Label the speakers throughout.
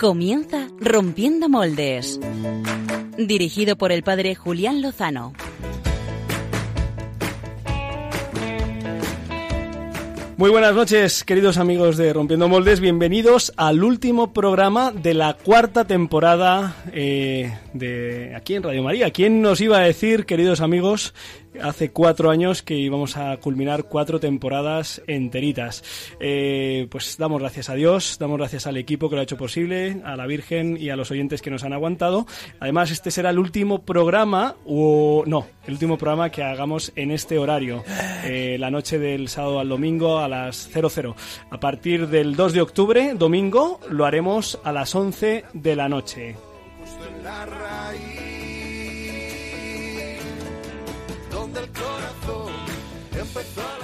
Speaker 1: Comienza Rompiendo Moldes. Dirigido por el padre Julián Lozano.
Speaker 2: Muy buenas noches, queridos amigos de Rompiendo Moldes. Bienvenidos al último programa de la cuarta temporada eh, de aquí en Radio María. ¿Quién nos iba a decir, queridos amigos, hace cuatro años que íbamos a culminar cuatro temporadas enteritas. Eh, pues damos gracias a Dios, damos gracias al equipo que lo ha hecho posible, a la Virgen y a los oyentes que nos han aguantado. Además, este será el último programa, o no, el último programa que hagamos en este horario, eh, la noche del sábado al domingo a las 00. A partir del 2 de octubre, domingo, lo haremos a las 11 de la noche. del corazón empezó a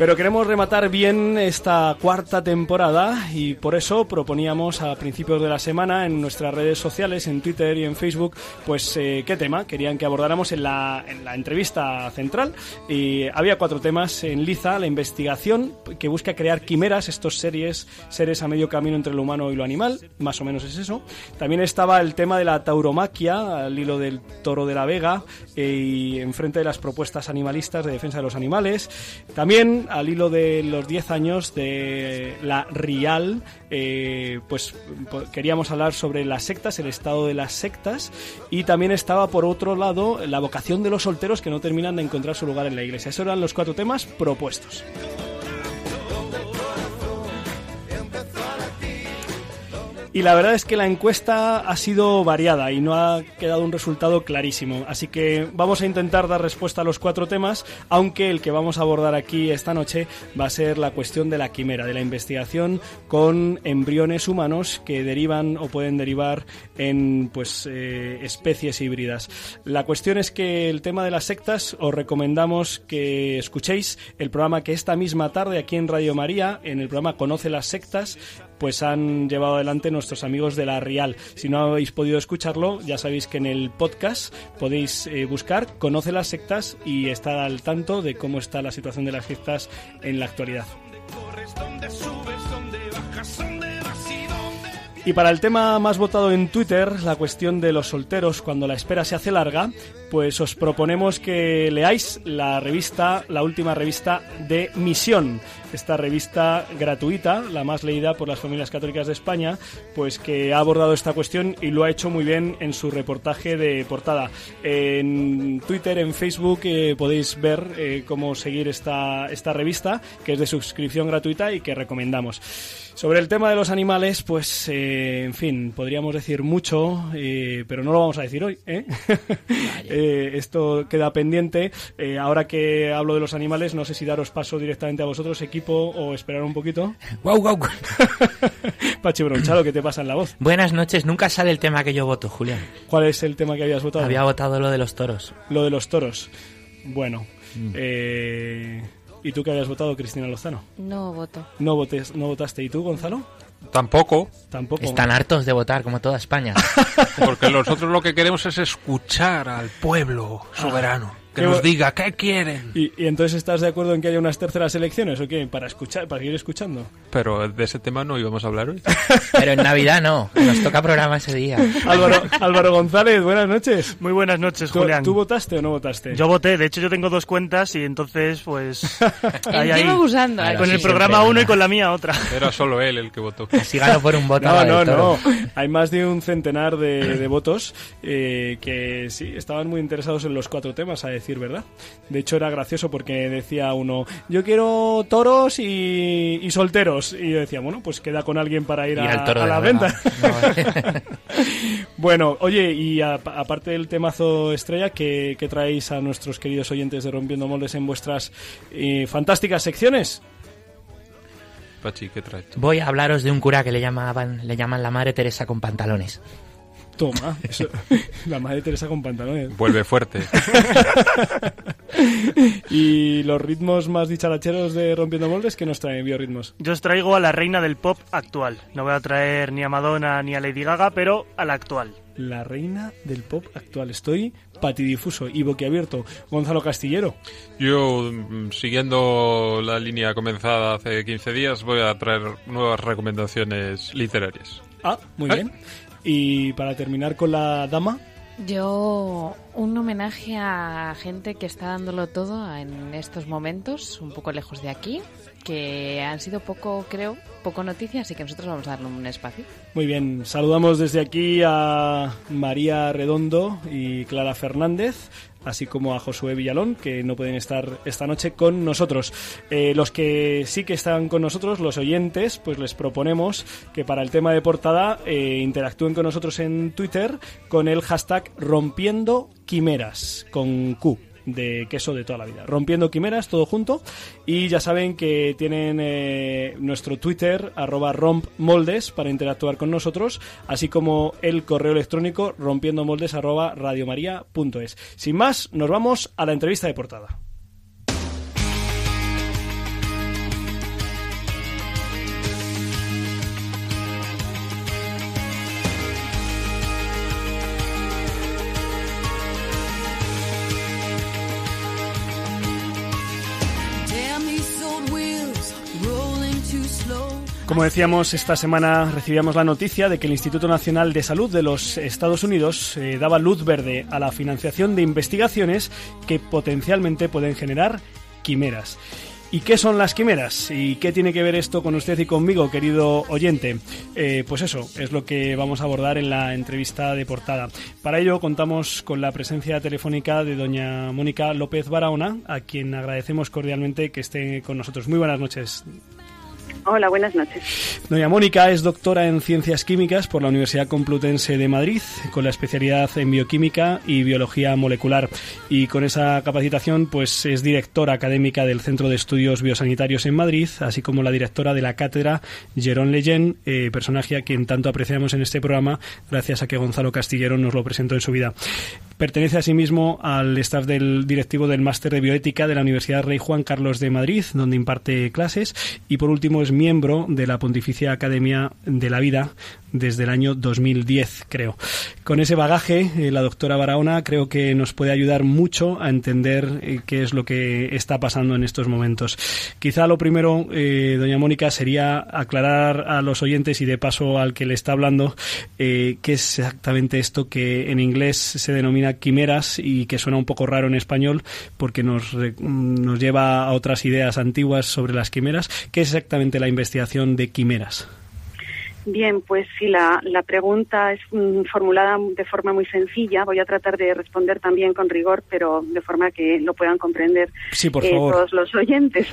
Speaker 2: pero queremos rematar bien esta cuarta temporada y por eso proponíamos a principios de la semana en nuestras redes sociales, en Twitter y en Facebook, pues eh, qué tema querían que abordáramos en la, en la entrevista central. Y había cuatro temas en liza, la investigación que busca crear quimeras, estos series, seres a medio camino entre lo humano y lo animal, más o menos es eso. También estaba el tema de la tauromaquia, al hilo del toro de la Vega eh, y enfrente de las propuestas animalistas de defensa de los animales. También al hilo de los 10 años de la RIAL, eh, pues queríamos hablar sobre las sectas, el estado de las sectas, y también estaba por otro lado la vocación de los solteros que no terminan de encontrar su lugar en la iglesia. Esos eran los cuatro temas propuestos. Y la verdad es que la encuesta ha sido variada y no ha quedado un resultado clarísimo. Así que vamos a intentar dar respuesta a los cuatro temas, aunque el que vamos a abordar aquí esta noche va a ser la cuestión de la quimera, de la investigación con embriones humanos que derivan o pueden derivar en pues eh, especies híbridas. La cuestión es que el tema de las sectas os recomendamos que escuchéis el programa que esta misma tarde aquí en Radio María, en el programa Conoce las sectas, pues han llevado adelante nuestros amigos de la Rial. Si no habéis podido escucharlo, ya sabéis que en el podcast podéis eh, buscar Conoce las sectas y estar al tanto de cómo está la situación de las sectas en la actualidad. Y para el tema más votado en Twitter, la cuestión de los solteros cuando la espera se hace larga, pues os proponemos que leáis la revista, la última revista de Misión, esta revista gratuita, la más leída por las familias católicas de España, pues que ha abordado esta cuestión y lo ha hecho muy bien en su reportaje de portada. En Twitter, en Facebook eh, podéis ver eh, cómo seguir esta, esta revista, que es de suscripción gratuita y que recomendamos. Sobre el tema de los animales, pues, eh, en fin, podríamos decir mucho, eh, pero no lo vamos a decir hoy. ¿eh? eh esto queda pendiente. Eh, ahora que hablo de los animales, no sé si daros paso directamente a vosotros, equipo, o esperar un poquito.
Speaker 3: ¡Guau, guau!
Speaker 2: Pachi Bronchalo, ¿qué te pasa en la voz?
Speaker 3: Buenas noches, nunca sale el tema que yo voto, Julián.
Speaker 2: ¿Cuál es el tema que habías votado?
Speaker 3: Había votado lo de los toros.
Speaker 2: Lo de los toros. Bueno. Mm. Eh ¿Y tú qué habías votado, Cristina Lozano?
Speaker 4: No voto.
Speaker 2: No, votes, no votaste. ¿Y tú, Gonzalo?
Speaker 5: Tampoco.
Speaker 2: Tampoco.
Speaker 3: Están hartos de votar, como toda España.
Speaker 5: Porque nosotros lo que queremos es escuchar al pueblo soberano que nos diga qué quieren.
Speaker 2: ¿Y, entonces estás de acuerdo en que haya unas terceras elecciones o qué? Para escuchar, para seguir escuchando.
Speaker 5: Pero de ese tema no íbamos a hablar hoy.
Speaker 3: Pero en Navidad no, nos toca programa ese día.
Speaker 2: Álvaro, Álvaro González, buenas noches.
Speaker 6: Muy buenas noches, Julián.
Speaker 2: ¿Tú, votaste o no votaste?
Speaker 6: Yo voté, de hecho yo tengo dos cuentas y entonces pues...
Speaker 4: ahí, ahí. usando?
Speaker 6: con el programa uno y con la mía otra.
Speaker 5: Era solo él el que votó.
Speaker 3: Así ganó por un voto.
Speaker 2: No, no, no. Hay más de un centenar de, votos eh, que sí, estaban muy interesados en los cuatro temas, a decir verdad. De hecho, era gracioso porque decía uno, yo quiero toros y, solteros. Y yo decía, bueno, pues queda con alguien para ir a, la, venta. bueno, oye, y aparte del temazo estrella, ¿qué, traéis a nuestros queridos oyentes de Rompiendo Moldes en vuestras eh, fantásticas secciones?
Speaker 5: Pachi, ¿qué traes?
Speaker 3: Voy a hablaros de un cura que le llamaban, le llaman la Madre Teresa con pantalones.
Speaker 2: Toma, la madre Teresa con pantalones.
Speaker 5: Vuelve fuerte.
Speaker 2: y los ritmos más dicharacheros de Rompiendo Moldes, que nos traen biorritmos?
Speaker 6: Yo os traigo a la reina del pop actual. No voy a traer ni a Madonna ni a Lady Gaga, pero a la actual.
Speaker 2: La reina del pop actual. Estoy patidifuso y boquiabierto. Gonzalo Castillero.
Speaker 5: Yo, mm, siguiendo la línea comenzada hace 15 días, voy a traer nuevas recomendaciones literarias.
Speaker 2: Ah, muy bien. Y para terminar con la dama.
Speaker 4: Yo un homenaje a gente que está dándolo todo en estos momentos, un poco lejos de aquí, que han sido poco, creo, poco noticias, así que nosotros vamos a darle un espacio.
Speaker 2: Muy bien, saludamos desde aquí a María Redondo y Clara Fernández, así como a Josué Villalón, que no pueden estar esta noche con nosotros. Eh, los que sí que están con nosotros, los oyentes, pues les proponemos que para el tema de portada eh, interactúen con nosotros en Twitter con el hashtag rompiendo quimeras, con Q de queso de toda la vida. Rompiendo Quimeras, todo junto. Y ya saben que tienen eh, nuestro Twitter, arroba rompmoldes, para interactuar con nosotros, así como el correo electrónico rompiendomoldes, arroba radiomaria.es. Sin más, nos vamos a la entrevista de portada. Como decíamos, esta semana recibíamos la noticia de que el Instituto Nacional de Salud de los Estados Unidos eh, daba luz verde a la financiación de investigaciones que potencialmente pueden generar quimeras. ¿Y qué son las quimeras? ¿Y qué tiene que ver esto con usted y conmigo, querido oyente? Eh, pues eso es lo que vamos a abordar en la entrevista de portada. Para ello contamos con la presencia telefónica de doña Mónica López Barahona, a quien agradecemos cordialmente que esté con nosotros. Muy buenas noches.
Speaker 7: Hola, buenas noches.
Speaker 2: Doña Mónica es doctora en Ciencias Químicas por la Universidad Complutense de Madrid, con la especialidad en Bioquímica y Biología Molecular. Y con esa capacitación, pues es directora académica del Centro de Estudios Biosanitarios en Madrid, así como la directora de la cátedra Jerón Leyen, eh, personaje a quien tanto apreciamos en este programa, gracias a que Gonzalo Castillero nos lo presentó en su vida. Pertenece asimismo al staff del directivo del Máster de Bioética de la Universidad Rey Juan Carlos de Madrid, donde imparte clases. Y por último es miembro de la Pontificia Academia de la Vida desde el año 2010, creo. Con ese bagaje, eh, la doctora Barahona creo que nos puede ayudar mucho a entender eh, qué es lo que está pasando en estos momentos. Quizá lo primero, eh, doña Mónica, sería aclarar a los oyentes y de paso al que le está hablando qué es exactamente esto que en inglés se denomina quimeras y que suena un poco raro en español porque nos, nos lleva a otras ideas antiguas sobre las quimeras. ¿Qué es exactamente la investigación de quimeras?
Speaker 7: Bien, pues si la, la pregunta es mm, formulada de forma muy sencilla. Voy a tratar de responder también con rigor, pero de forma que lo puedan comprender
Speaker 2: eh,
Speaker 7: todos los oyentes.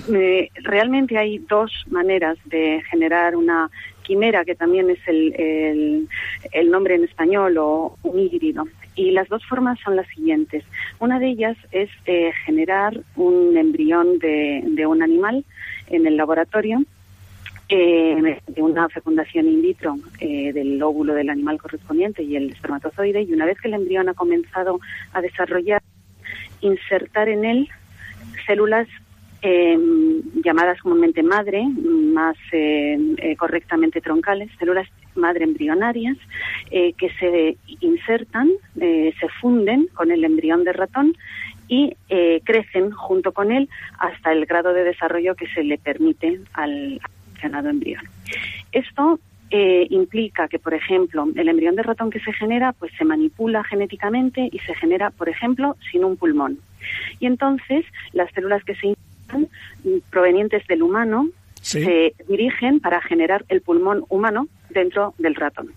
Speaker 7: realmente hay dos maneras de generar una quimera, que también es el, el, nombre en español o un híbrido. Y las dos formas son las siguientes. Una de ellas es eh, generar un embrión de, de un animal en el laboratorio eh, una fecundación in vitro eh, del óvulo del animal correspondiente y el espermatozoide y una vez que el embrión ha comenzado a desarrollar, insertar en él células em, llamadas comúnmente madre, más eh, eh, correctamente troncales, células madre embrionarias, que se insertan, se funden con el embrión de ratón y crecen junto con él hasta el grado de desarrollo que se le permite al, embrión. Esto eh, implica que, por ejemplo, el embrión de ratón que se genera, pues se manipula genéticamente y se genera, por ejemplo, sin un pulmón. Y entonces las células que se insertan provenientes del humano se dirigen para generar el pulmón humano dentro del ratón.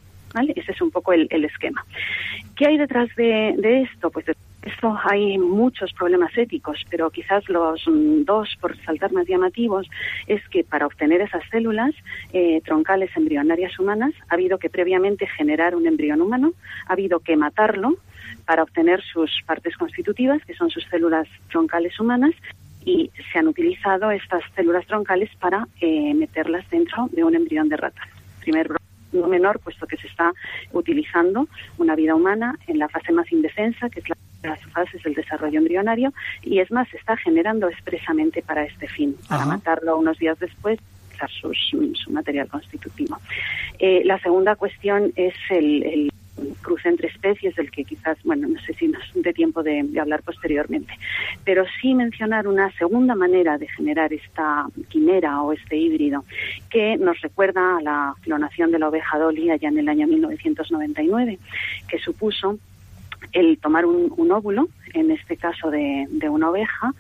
Speaker 7: Ese es un poco el, esquema. ¿Qué hay detrás de, de esto? Pues esto hay muchos problemas éticos, pero quizás los mm, dos, por saltar más llamativos, es que para obtener esas células eh, troncales embrionarias humanas ha habido que previamente generar un embrión humano, ha habido que matarlo para obtener sus partes constitutivas, que son sus células troncales humanas, y se han utilizado estas células troncales para eh, meterlas dentro de un embrión de rata. Primer no menor, puesto que se está utilizando una vida humana en la fase más indefensa, que es la las fases del desarrollo embrionario y es más, se está generando expresamente para este fin, para matarlo unos días después su material constitutivo. Eh, la segunda cuestión es el, cruce entre especies del que quizás, bueno, no sé si nos dé tiempo de, hablar posteriormente, pero sí mencionar una segunda manera de generar esta quimera o este híbrido que nos recuerda a la clonación de la oveja Dolly allá en el año 1999, que supuso el tomar un, óvulo, en este caso de, una oveja,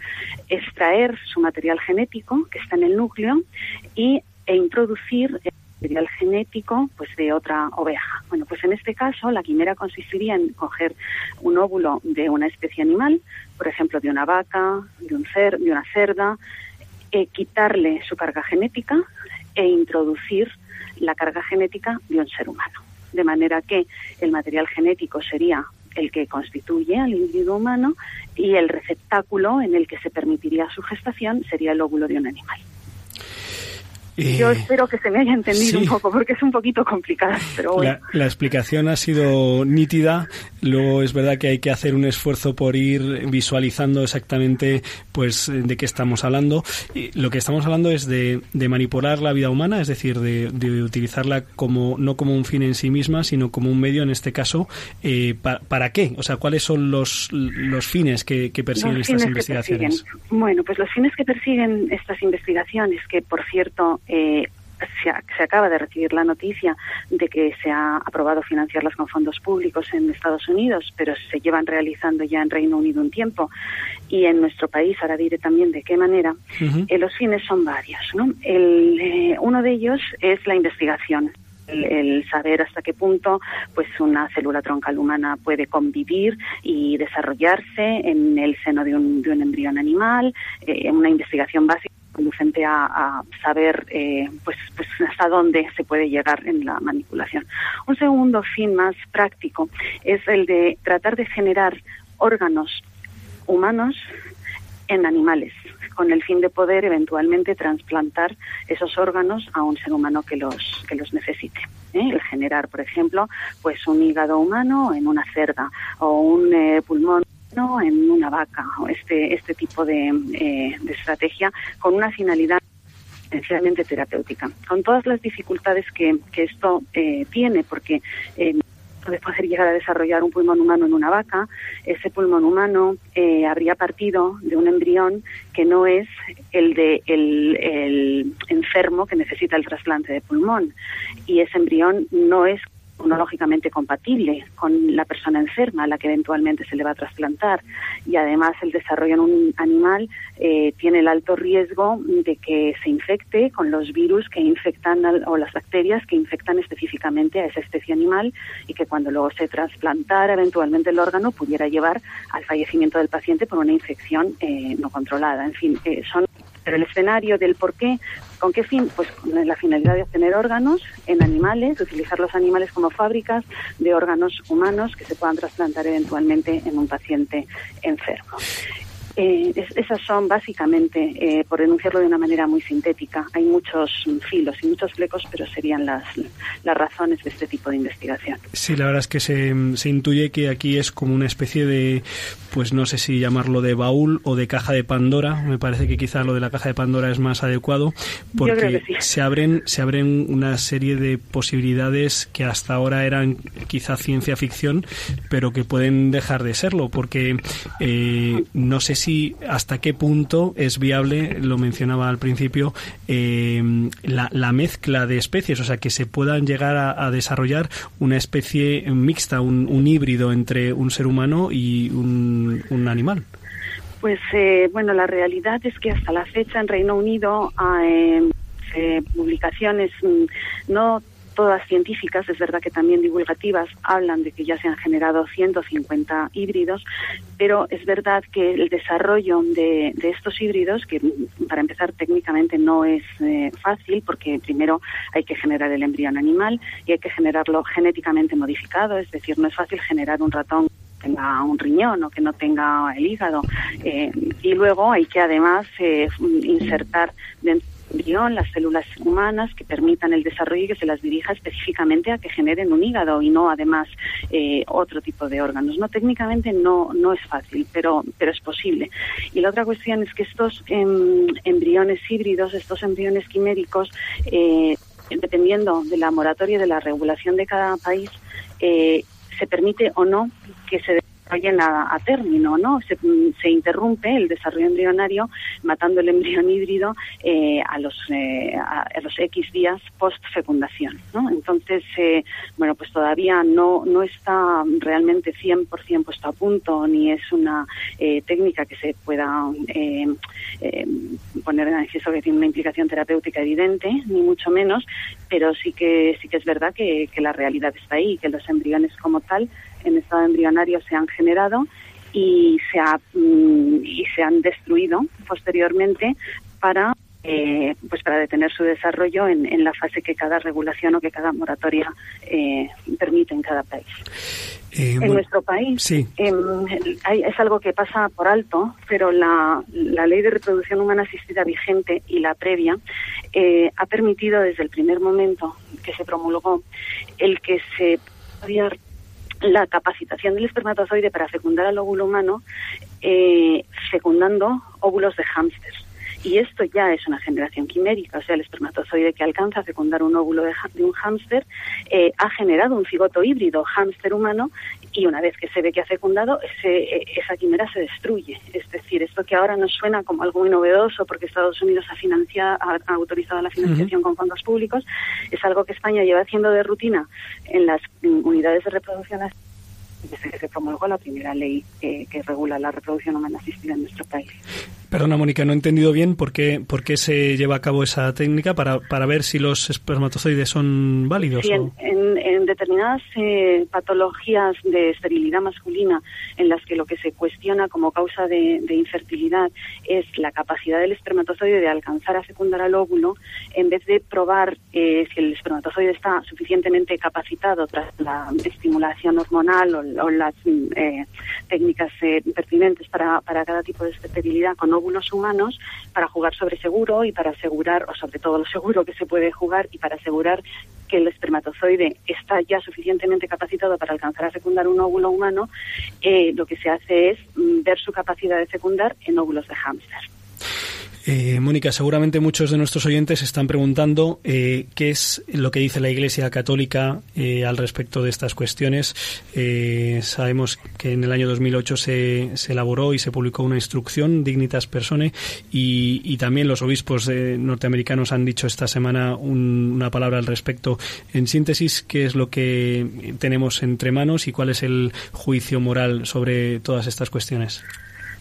Speaker 7: extraer su material genético que está en el núcleo y, e introducir el material genético pues de otra oveja. Bueno, pues en este caso la quimera consistiría en coger un óvulo de una especie animal, por ejemplo de una vaca, de un cer de una cerda, e quitarle su carga genética e introducir la carga genética de un ser humano. De manera que el material genético sería el que constituye al individuo humano y el receptáculo en el que se permitiría su gestación sería el óvulo de un animal. Yo espero que se me haya entendido un poco, porque es un poquito complicado, pero bueno.
Speaker 2: la, explicación ha sido nítida. Luego es verdad que hay que hacer un esfuerzo por ir visualizando exactamente pues de qué estamos hablando. Y lo que estamos hablando es de, manipular la vida humana, es decir, de, utilizarla como no como un fin en sí misma, sino como un medio, en este caso, eh, para, qué? O sea, ¿cuáles son los, los fines que, persiguen estas investigaciones?
Speaker 7: Bueno, pues los fines que persiguen estas investigaciones, que por cierto eh, se, se, acaba de recibir la noticia de que se ha aprobado financiarlas con fondos públicos en Estados Unidos, pero se llevan realizando ya en Reino Unido un tiempo y en nuestro país, ahora diré también de qué manera, eh, los fines son varios. ¿no? El, eh, uno de ellos es la investigación. El, saber hasta qué punto pues una célula troncal humana puede convivir y desarrollarse en el seno de un, de un embrión animal, eh, una investigación básica conducente a, saber eh, pues, pues hasta dónde se puede llegar en la manipulación. Un segundo fin más práctico es el de tratar de generar órganos humanos en animales con el fin de poder eventualmente trasplantar esos órganos a un ser humano que los que los necesite. ¿eh? El generar, por ejemplo, pues un hígado humano en una cerda o un eh, pulmón en una vaca o este, este tipo de, eh, de estrategia con una finalidad esencialmente terapéutica, con todas las dificultades que, que esto eh, tiene, porque eh, puede poder llegar a desarrollar un pulmón humano en una vaca, ese pulmón humano eh, habría partido de un embrión que no es el de el enfermo que necesita el trasplante de pulmón. Y ese embrión no es compatible con la persona enferma a la que eventualmente se le va a trasplantar y además el desarrollo en un animal eh, tiene el alto riesgo de que se infecte con los virus que infectan o las bacterias que infectan específicamente a esa especie animal y que cuando luego se trasplantara eventualmente el órgano pudiera llevar al fallecimiento del paciente por una infección eh, no controlada. En fin, eh, son pero el escenario del por qué, ¿con qué fin? Pues con la finalidad de obtener órganos en animales, utilizar los animales como fábricas de órganos humanos que se puedan trasplantar eventualmente en un paciente enfermo. Eh, esas son básicamente, eh, por denunciarlo de una manera muy sintética, hay muchos filos y muchos flecos, pero serían las, las razones de este tipo de investigación.
Speaker 2: Sí, la verdad es que se, se intuye que aquí es como una especie de, pues no sé si llamarlo de baúl o de caja de Pandora. Me parece que quizá lo de la caja de Pandora es más adecuado, porque se abren se abren una serie de posibilidades que hasta ahora eran quizá ciencia ficción, pero que pueden dejar de serlo, porque eh, no sé si hasta qué punto es viable, lo mencionaba al principio, eh, la, mezcla de especies, o sea, que se puedan llegar a, desarrollar una especie mixta, un, híbrido entre un ser humano y un, animal.
Speaker 7: Pues eh, bueno, la realidad es que hasta la fecha en Reino Unido hay eh, publicaciones mm, no todas científicas, es verdad que también divulgativas, hablan de que ya se han generado 150 híbridos, pero es verdad que el desarrollo de, estos híbridos, que para empezar técnicamente no es eh, fácil, porque primero hay que generar el embrión animal y hay que generarlo genéticamente modificado, es decir, no es fácil generar un ratón tenga un riñón o que no tenga el hígado. Eh, y luego hay que además eh, insertar dentro las células humanas que permitan el desarrollo y que se las dirija específicamente a que generen un hígado y no además eh, otro tipo de órganos. No técnicamente no no es fácil, pero pero es posible. Y la otra cuestión es que estos em, embriones híbridos, estos embriones quiméricos, eh, dependiendo de la moratoria de la regulación de cada país, eh, se permite o no que se desarrollen a, término, ¿no? Se, interrumpe el desarrollo embrionario matando el embrión híbrido eh, a los eh, a los X días post fecundación, ¿no? Entonces, eh, bueno, pues todavía no no está realmente 100% puesto a punto ni es una eh, técnica que se pueda eh, eh, poner en manifiesto que tiene una implicación terapéutica evidente, ni mucho menos, pero sí que sí que es verdad que, que la realidad está ahí, que los embriones como tal en estado embrionario se han generado y se, ha, mm, y se han destruido posteriormente para eh, pues para detener su desarrollo en, en, la fase que cada regulación o que cada moratoria eh, permite en cada país.
Speaker 2: Eh,
Speaker 7: en
Speaker 2: bueno,
Speaker 7: nuestro país
Speaker 2: sí.
Speaker 7: eh, hay, es algo que pasa por alto, pero la, la, ley de reproducción humana asistida vigente y la previa eh, ha permitido desde el primer momento que se promulgó el que se podía la capacitación del espermatozoide para fecundar al óvulo humano eh, fecundando óvulos de hámster. Y esto ya es una generación quimérica, o sea, el espermatozoide que alcanza a fecundar un óvulo de, de un hámster eh, ha generado un cigoto híbrido hámster humano y una vez que se ve que ha fecundado, ese, esa quimera se destruye. Es decir, esto que ahora nos suena como algo muy novedoso porque Estados Unidos ha, financiado, ha, autorizado la financiación uh -huh. con fondos públicos, es algo que España lleva haciendo de rutina en las unidades de reproducción desde que se promulgó la primera ley eh, que regula la reproducción humana asistida en nuestro país.
Speaker 2: Perdona, Mónica, no he entendido bien por qué, por qué se lleva a cabo esa técnica para, para ver si los espermatozoides son válidos.
Speaker 7: Sí, en, en, en, determinadas eh, patologías de esterilidad masculina en las que lo que se cuestiona como causa de, de, infertilidad es la capacidad del espermatozoide de alcanzar a fecundar al óvulo, en vez de probar eh, si el espermatozoide está suficientemente capacitado tras la estimulación hormonal o, o las eh, técnicas eh, pertinentes para, para cada tipo de esterilidad con óvulos humanos para jugar sobre seguro y para asegurar, o sobre todo lo seguro que se puede jugar y para asegurar que el espermatozoide está ya suficientemente capacitado para alcanzar a fecundar un óvulo humano, eh, lo que se hace es mm, ver su capacidad de fecundar en óvulos de hámster.
Speaker 2: Eh, Mónica, seguramente muchos de nuestros oyentes están preguntando eh, qué es lo que dice la Iglesia Católica eh, al respecto de estas cuestiones. Sabemos que en el año 2008 se, se, elaboró y se publicó una instrucción, Dignitas Persone, y, también los obispos norteamericanos han dicho esta semana un, una palabra al respecto. En síntesis, ¿qué es lo que tenemos entre manos y cuál es el juicio moral sobre todas estas cuestiones?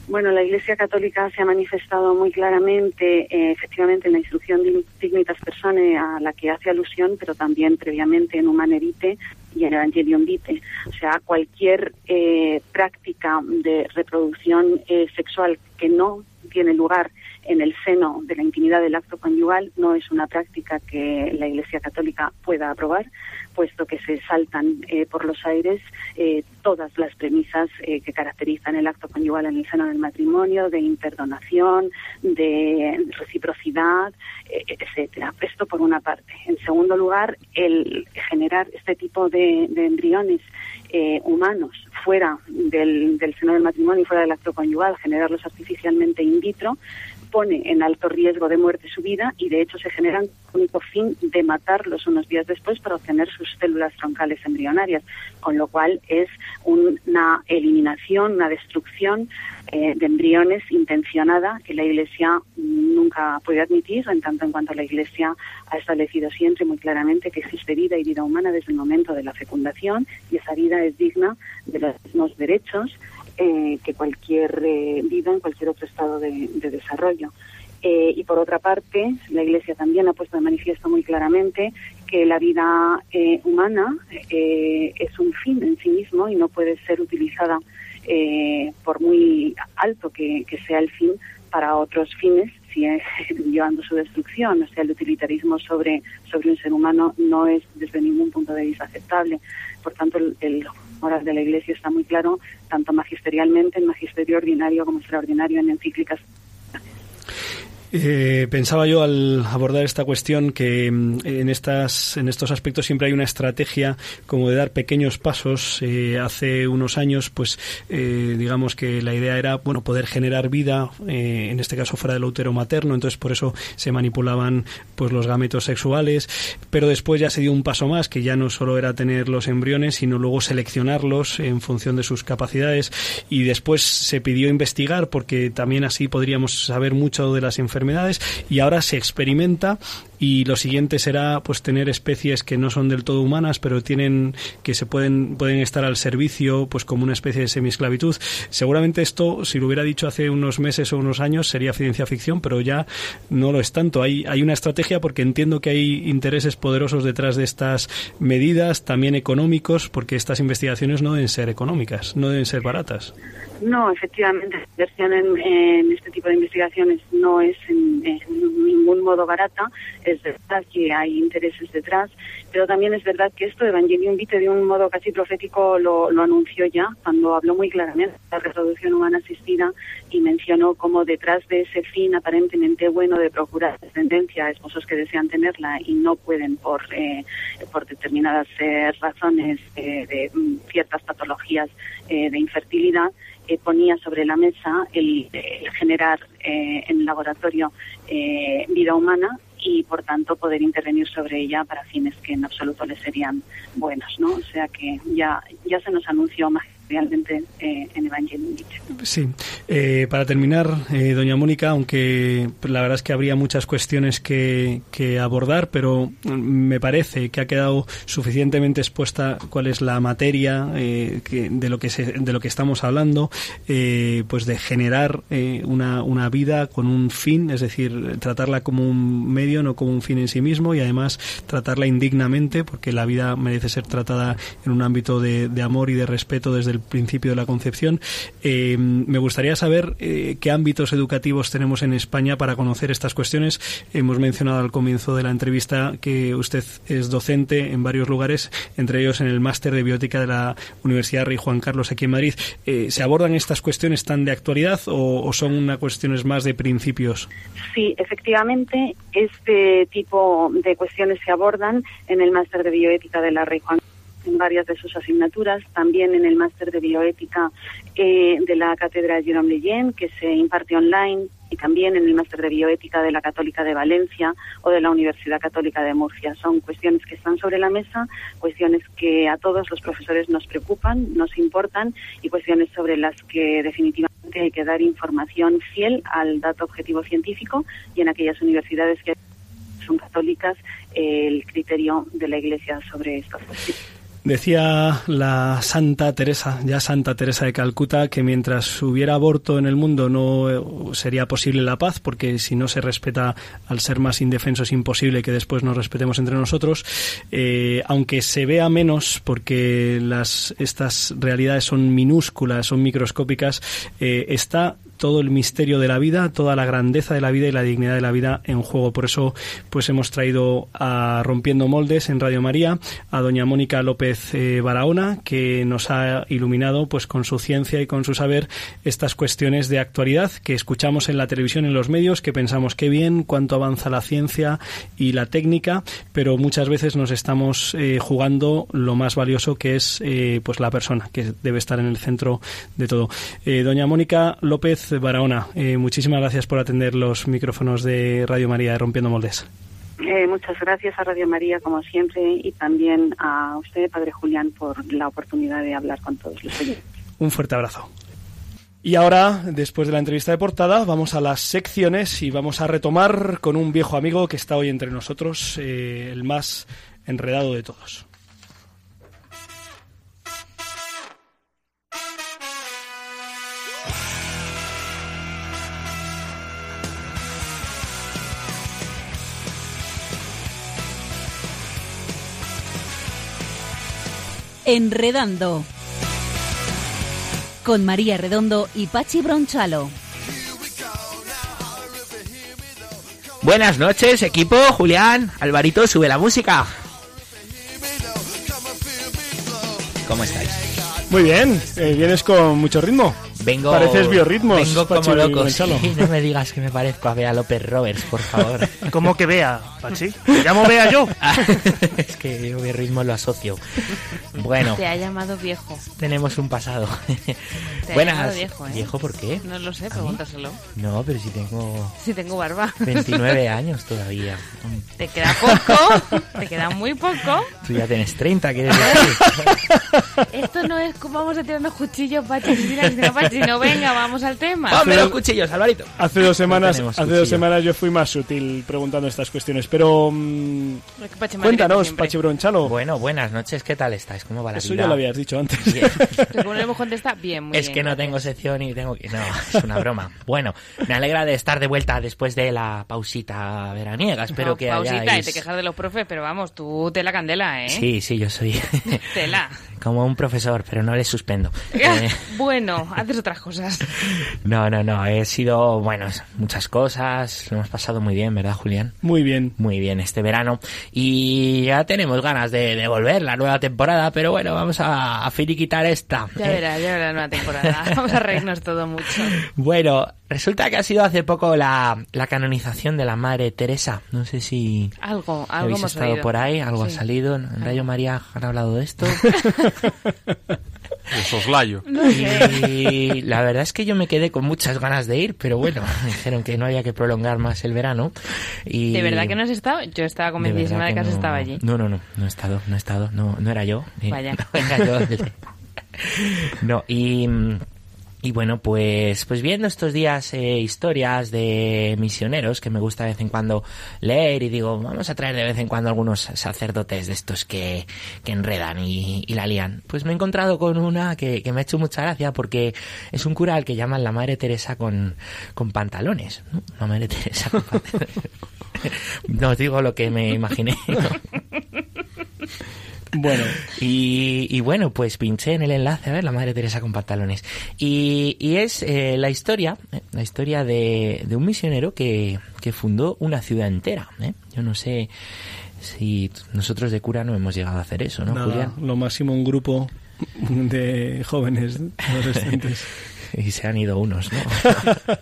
Speaker 7: Bueno, la Iglesia Católica se ha manifestado muy claramente, eh, efectivamente, en la instrucción Dignitas Personae a la que hace alusión, pero también previamente en Humane Vitae y en Evangelium Vitae. O sea, cualquier eh, práctica de reproducción eh, sexual que no tiene lugar en el seno de la intimidad del acto conyugal no es una práctica que la Iglesia Católica pueda aprobar, puesto que se saltan eh, por los aires eh, todas las premisas eh, que caracterizan el acto conyugal en el seno del matrimonio, de interdonación, de reciprocidad, etcétera. Esto por una parte. En segundo lugar, el generar este tipo de, de embriones eh, humanos fuera del, del, seno del matrimonio y fuera del acto conyugal, generarlos artificialmente in vitro, pone en alto riesgo de muerte su vida y de hecho se generan con único fin de matarlos unos días después para obtener sus células troncales embrionarias, con lo cual es una eliminación, una destrucción eh, de embriones intencionada que la Iglesia nunca puede admitir, en tanto en cuanto la Iglesia ha establecido siempre muy claramente que existe vida y vida humana desde el momento de la fecundación y esa vida es digna de los mismos derechos eh, que cualquier eh, vida en cualquier otro estado de, de desarrollo. Eh, y por otra parte, la Iglesia también ha puesto de manifiesto muy claramente que la vida eh, humana eh, es un fin en sí mismo y no puede ser utilizada eh, por muy alto que, que, sea el fin para otros fines, si es llevando su destrucción. O sea, el utilitarismo sobre, sobre un ser humano no es desde ningún punto de vista aceptable. Por tanto, el, el moral de la Iglesia está muy claro, tanto magisterialmente en magisterio ordinario como extraordinario en encíclicas
Speaker 2: Eh, pensaba yo al abordar esta cuestión que mm, en estas en estos aspectos siempre hay una estrategia como de dar pequeños pasos. Eh, hace unos años, pues eh, digamos que la idea era bueno poder generar vida, en este caso fuera del útero materno, entonces por eso se manipulaban pues los gametos sexuales, pero después ya se dio un paso más que ya no solo era tener los embriones, sino luego seleccionarlos en función de sus capacidades. Y después se pidió investigar porque también así podríamos saber mucho de las enfermedades enfermedades y ahora se experimenta y lo siguiente será pues tener especies que no son del todo humanas pero tienen que se pueden pueden estar al servicio pues como una especie de semiesclavitud. Seguramente esto si lo hubiera dicho hace unos meses o unos años sería ciencia ficción pero ya no lo es tanto. Hay hay una estrategia porque entiendo que hay intereses poderosos detrás de estas medidas también económicos porque estas investigaciones no deben ser económicas no deben ser baratas.
Speaker 7: No, efectivamente, la inversión en, este tipo de investigaciones no es en, ningún modo barata. Es verdad que hay intereses detrás, pero también es verdad que esto Evangelium Vitae de un modo casi profético lo, anunció ya cuando habló muy claramente de la reproducción humana asistida y mencionó cómo detrás de ese fin aparentemente bueno de procurar descendencia a esposos que desean tenerla y no pueden por, eh, por determinadas eh, razones eh, de mm, ciertas patologías de infertilidad, ponía sobre la mesa el, generar eh, en el laboratorio eh, vida humana y por tanto poder intervenir sobre ella para fines que en absoluto le serían buenos, ¿no? O sea que ya ya se nos anunció más realmente eh, en
Speaker 2: Sí, eh, para terminar, eh, doña Mónica, aunque la verdad es que habría muchas cuestiones que, abordar, pero me parece que ha quedado suficientemente expuesta cuál es la materia que, de lo que se, de lo que estamos hablando, pues de generar una, una vida con un fin, es decir, tratarla como un medio, no como un fin en sí mismo, y además tratarla indignamente, porque la vida merece ser tratada en un ámbito de, de amor y de respeto desde el principio de la concepción. Eh, me gustaría saber eh, qué ámbitos educativos tenemos en España para conocer estas cuestiones. Hemos mencionado al comienzo de la entrevista que usted es docente en varios lugares, entre ellos en el máster de biótica de la Universidad Rey Juan Carlos aquí en Madrid. Eh, ¿Se abordan estas cuestiones tan de actualidad o, son una cuestiones más de principios?
Speaker 7: Sí, efectivamente, este tipo de cuestiones se abordan en el máster de bioética de la Rey Juan en varias de sus asignaturas, también en el máster de bioética eh, de la Cátedra Jérôme Leyen, que se imparte online, y también en el máster de bioética de la Católica de Valencia o de la Universidad Católica de Murcia. Son cuestiones que están sobre la mesa, cuestiones que a todos los profesores nos preocupan, nos importan y cuestiones sobre las que definitivamente hay que dar información fiel al dato objetivo científico y en aquellas universidades que son católicas el criterio de la Iglesia sobre estas cuestiones.
Speaker 2: Decía la Santa Teresa, ya Santa Teresa de Calcuta, que mientras hubiera aborto en el mundo no eh, sería posible la paz, porque si no se respeta al ser más indefenso es imposible que después nos respetemos entre nosotros. Eh, aunque se vea menos, porque las, estas realidades son minúsculas, son microscópicas, eh, está todo el misterio de la vida, toda la grandeza de la vida y la dignidad de la vida en juego. Por eso, pues hemos traído a Rompiendo Moldes en Radio María a doña Mónica López eh, Barahona, que nos ha iluminado, pues con su ciencia y con su saber, estas cuestiones de actualidad que escuchamos en la televisión, en los medios, que pensamos qué bien, cuánto avanza la ciencia y la técnica, pero muchas veces nos estamos eh, jugando lo más valioso que es, eh, pues la persona, que debe estar en el centro de todo. doña Mónica López Barahona, eh, muchísimas gracias por atender los micrófonos de Radio María de Rompiendo Moldes.
Speaker 7: Eh, muchas gracias a Radio María, como siempre, y también a usted, Padre Julián, por la oportunidad de hablar con todos los oyentes.
Speaker 2: Un fuerte abrazo. Y ahora, después de la entrevista de portada, vamos a las secciones y vamos a retomar con un viejo amigo que está hoy entre nosotros, eh, el más enredado de todos.
Speaker 1: Enredando. Con María Redondo y Pachi Bronchalo.
Speaker 3: Buenas noches, equipo. Julián, Alvarito, sube la música. ¿Cómo estáis?
Speaker 2: Muy bien, eh, vienes con mucho ritmo.
Speaker 3: Vengo,
Speaker 2: Pareces biorritmos,
Speaker 3: Vengo como loco. Sí, no me digas que me parezco a Bea López Roberts, por favor.
Speaker 6: ¿Cómo que vea, Pachi? ¿Te llamo vea yo?
Speaker 3: Ah, es que yo biorritmo lo asocio. Bueno,
Speaker 4: Te ha llamado viejo.
Speaker 3: tenemos un pasado.
Speaker 4: Te ha
Speaker 3: Buenas.
Speaker 4: llamado viejo, ¿eh?
Speaker 3: ¿Viejo por qué?
Speaker 4: No lo sé, pregúntaselo.
Speaker 3: No, pero si tengo
Speaker 4: Si tengo barba.
Speaker 3: 29 años todavía.
Speaker 4: Te queda poco. Te queda muy poco.
Speaker 3: Tú ya tienes 30, ¿quieres decir?
Speaker 4: Esto no es como vamos a tirarnos cuchillos, Pachi. Mira, Cristina Pachi, no venga, vamos al tema.
Speaker 3: ¡Ponme los cuchillos, Alvarito!
Speaker 2: Hace dos semanas, hace
Speaker 3: cuchillo.
Speaker 2: dos semanas yo fui más sutil preguntando estas cuestiones, pero mm, cuéntanos. Pachi Bronchalo.
Speaker 3: Bueno, buenas noches, ¿qué tal estáis? ¿Cómo va la
Speaker 2: Eso
Speaker 3: vida?
Speaker 2: ya lo habías dicho antes.
Speaker 3: Bien.
Speaker 4: Pero como no le hemos contestado, bien, muy
Speaker 3: es
Speaker 4: bien.
Speaker 3: que no tengo sección y tengo que... No, es una broma. Bueno, me alegra de estar de vuelta después de la pausita veraniega. Espero
Speaker 4: No,
Speaker 3: que
Speaker 4: pausita
Speaker 3: hayáis...
Speaker 4: y te quejas de los profes, pero vamos, tú te la candela, ¿eh?
Speaker 3: Sí, sí, yo soy
Speaker 4: Tela.
Speaker 3: como un profesor, pero no les suspendo. Eh,
Speaker 4: Bueno, haces otras cosas.
Speaker 3: no, no, no, he sido, bueno, muchas cosas, lo hemos pasado muy bien, ¿verdad, Julián?
Speaker 2: Muy bien.
Speaker 3: Muy bien este verano y ya tenemos ganas de, de volver la nueva temporada, pero bueno, vamos a, a finiquitar esta.
Speaker 4: Ya
Speaker 3: ¿eh?
Speaker 4: verás, ya verás la nueva temporada. Vamos a reírnos todo mucho.
Speaker 3: Bueno, resulta que ha sido hace poco la, la canonización de la Madre Teresa. No sé si
Speaker 4: Algo, algo
Speaker 3: habéis
Speaker 4: hemos
Speaker 3: estado
Speaker 4: oído.
Speaker 3: por ahí, algo ha salido. En Radio María han hablado de esto.
Speaker 5: De soslayo.
Speaker 3: Y la verdad es que yo me quedé con muchas ganas de ir, pero bueno, me dijeron que no había que prolongar más el verano. Y
Speaker 4: ¿De verdad que no has estado? Yo estaba convencidísima de, que has
Speaker 3: no-
Speaker 4: estado allí.
Speaker 3: No, no, no, no he estado, no he estado, no, no era yo.
Speaker 4: Vaya.
Speaker 3: No era yo. No, y, y bueno, pues, pues viendo estos días eh, historias de misioneros que me gusta de vez en cuando leer y digo, vamos a traer de vez en cuando algunos sacerdotes de estos que, que enredan y, y la lían. Pues me he encontrado con una que, que me ha hecho mucha gracia porque es un cura al que llaman la Madre Teresa con, con pantalones. ¿no? La Madre Teresa con pantalones. No os digo lo que me imaginé.
Speaker 2: Bueno,
Speaker 3: Y, y bueno, pues pinché en el enlace, a ver, la Madre Teresa con pantalones. Y, y es eh, la historia, eh, la historia de, de un misionero que, que fundó una ciudad entera. ¿eh? Yo no sé si nosotros de cura no hemos llegado a hacer eso, ¿no,
Speaker 2: nada,
Speaker 3: Julián?
Speaker 2: lo máximo un grupo de jóvenes adolescentes.
Speaker 3: Y se han ido unos, ¿no?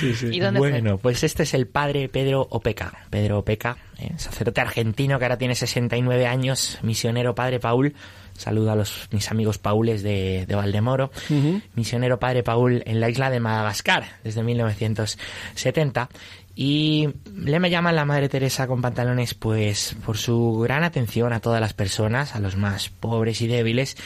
Speaker 2: Sí, sí.
Speaker 4: ¿Y dónde fue?
Speaker 3: Bueno, pues este es el padre Pedro Opeca. Pedro Opeca, eh, sacerdote argentino que ahora tiene 69 años, misionero padre Paul. Saludo a los mis amigos paules de, de Valdemoro. Misionero padre Paul en la isla de Madagascar desde 1970. Y le me llaman la Madre Teresa con pantalones pues por su gran atención a todas las personas, a los más pobres y débiles,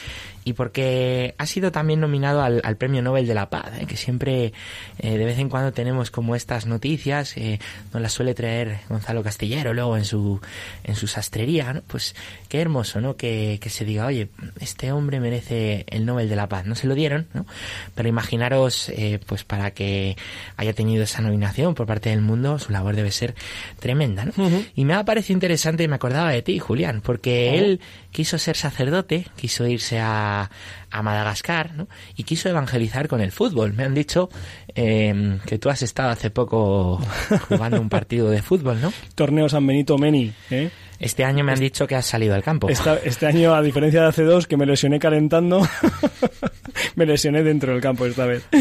Speaker 3: y porque ha sido también nominado al, al Premio Nobel de la Paz, ¿eh? que siempre eh, de vez en cuando tenemos como estas noticias, eh, nos las suele traer Gonzalo Castillero luego en su, en su sastrería, ¿no? Pues qué hermoso, ¿no? Que, que se diga, oye, este hombre merece el Nobel de la Paz. No se lo dieron, ¿no? Pero imaginaros, eh, pues para que haya tenido esa nominación por parte del mundo, su labor debe ser tremenda, ¿no? Y me ha parecido interesante y me acordaba de ti, Julián, porque él quiso ser sacerdote, quiso irse a, a Madagascar, ¿no? Y quiso evangelizar con el fútbol. Me han dicho eh, que tú has estado hace poco jugando un partido de fútbol, ¿no?
Speaker 2: Torneo San Benito Meni, ¿eh?
Speaker 3: Este año me han dicho que has salido al campo.
Speaker 2: Esta- este año, a diferencia de hace dos, que me lesioné calentando, me lesioné dentro del campo esta vez.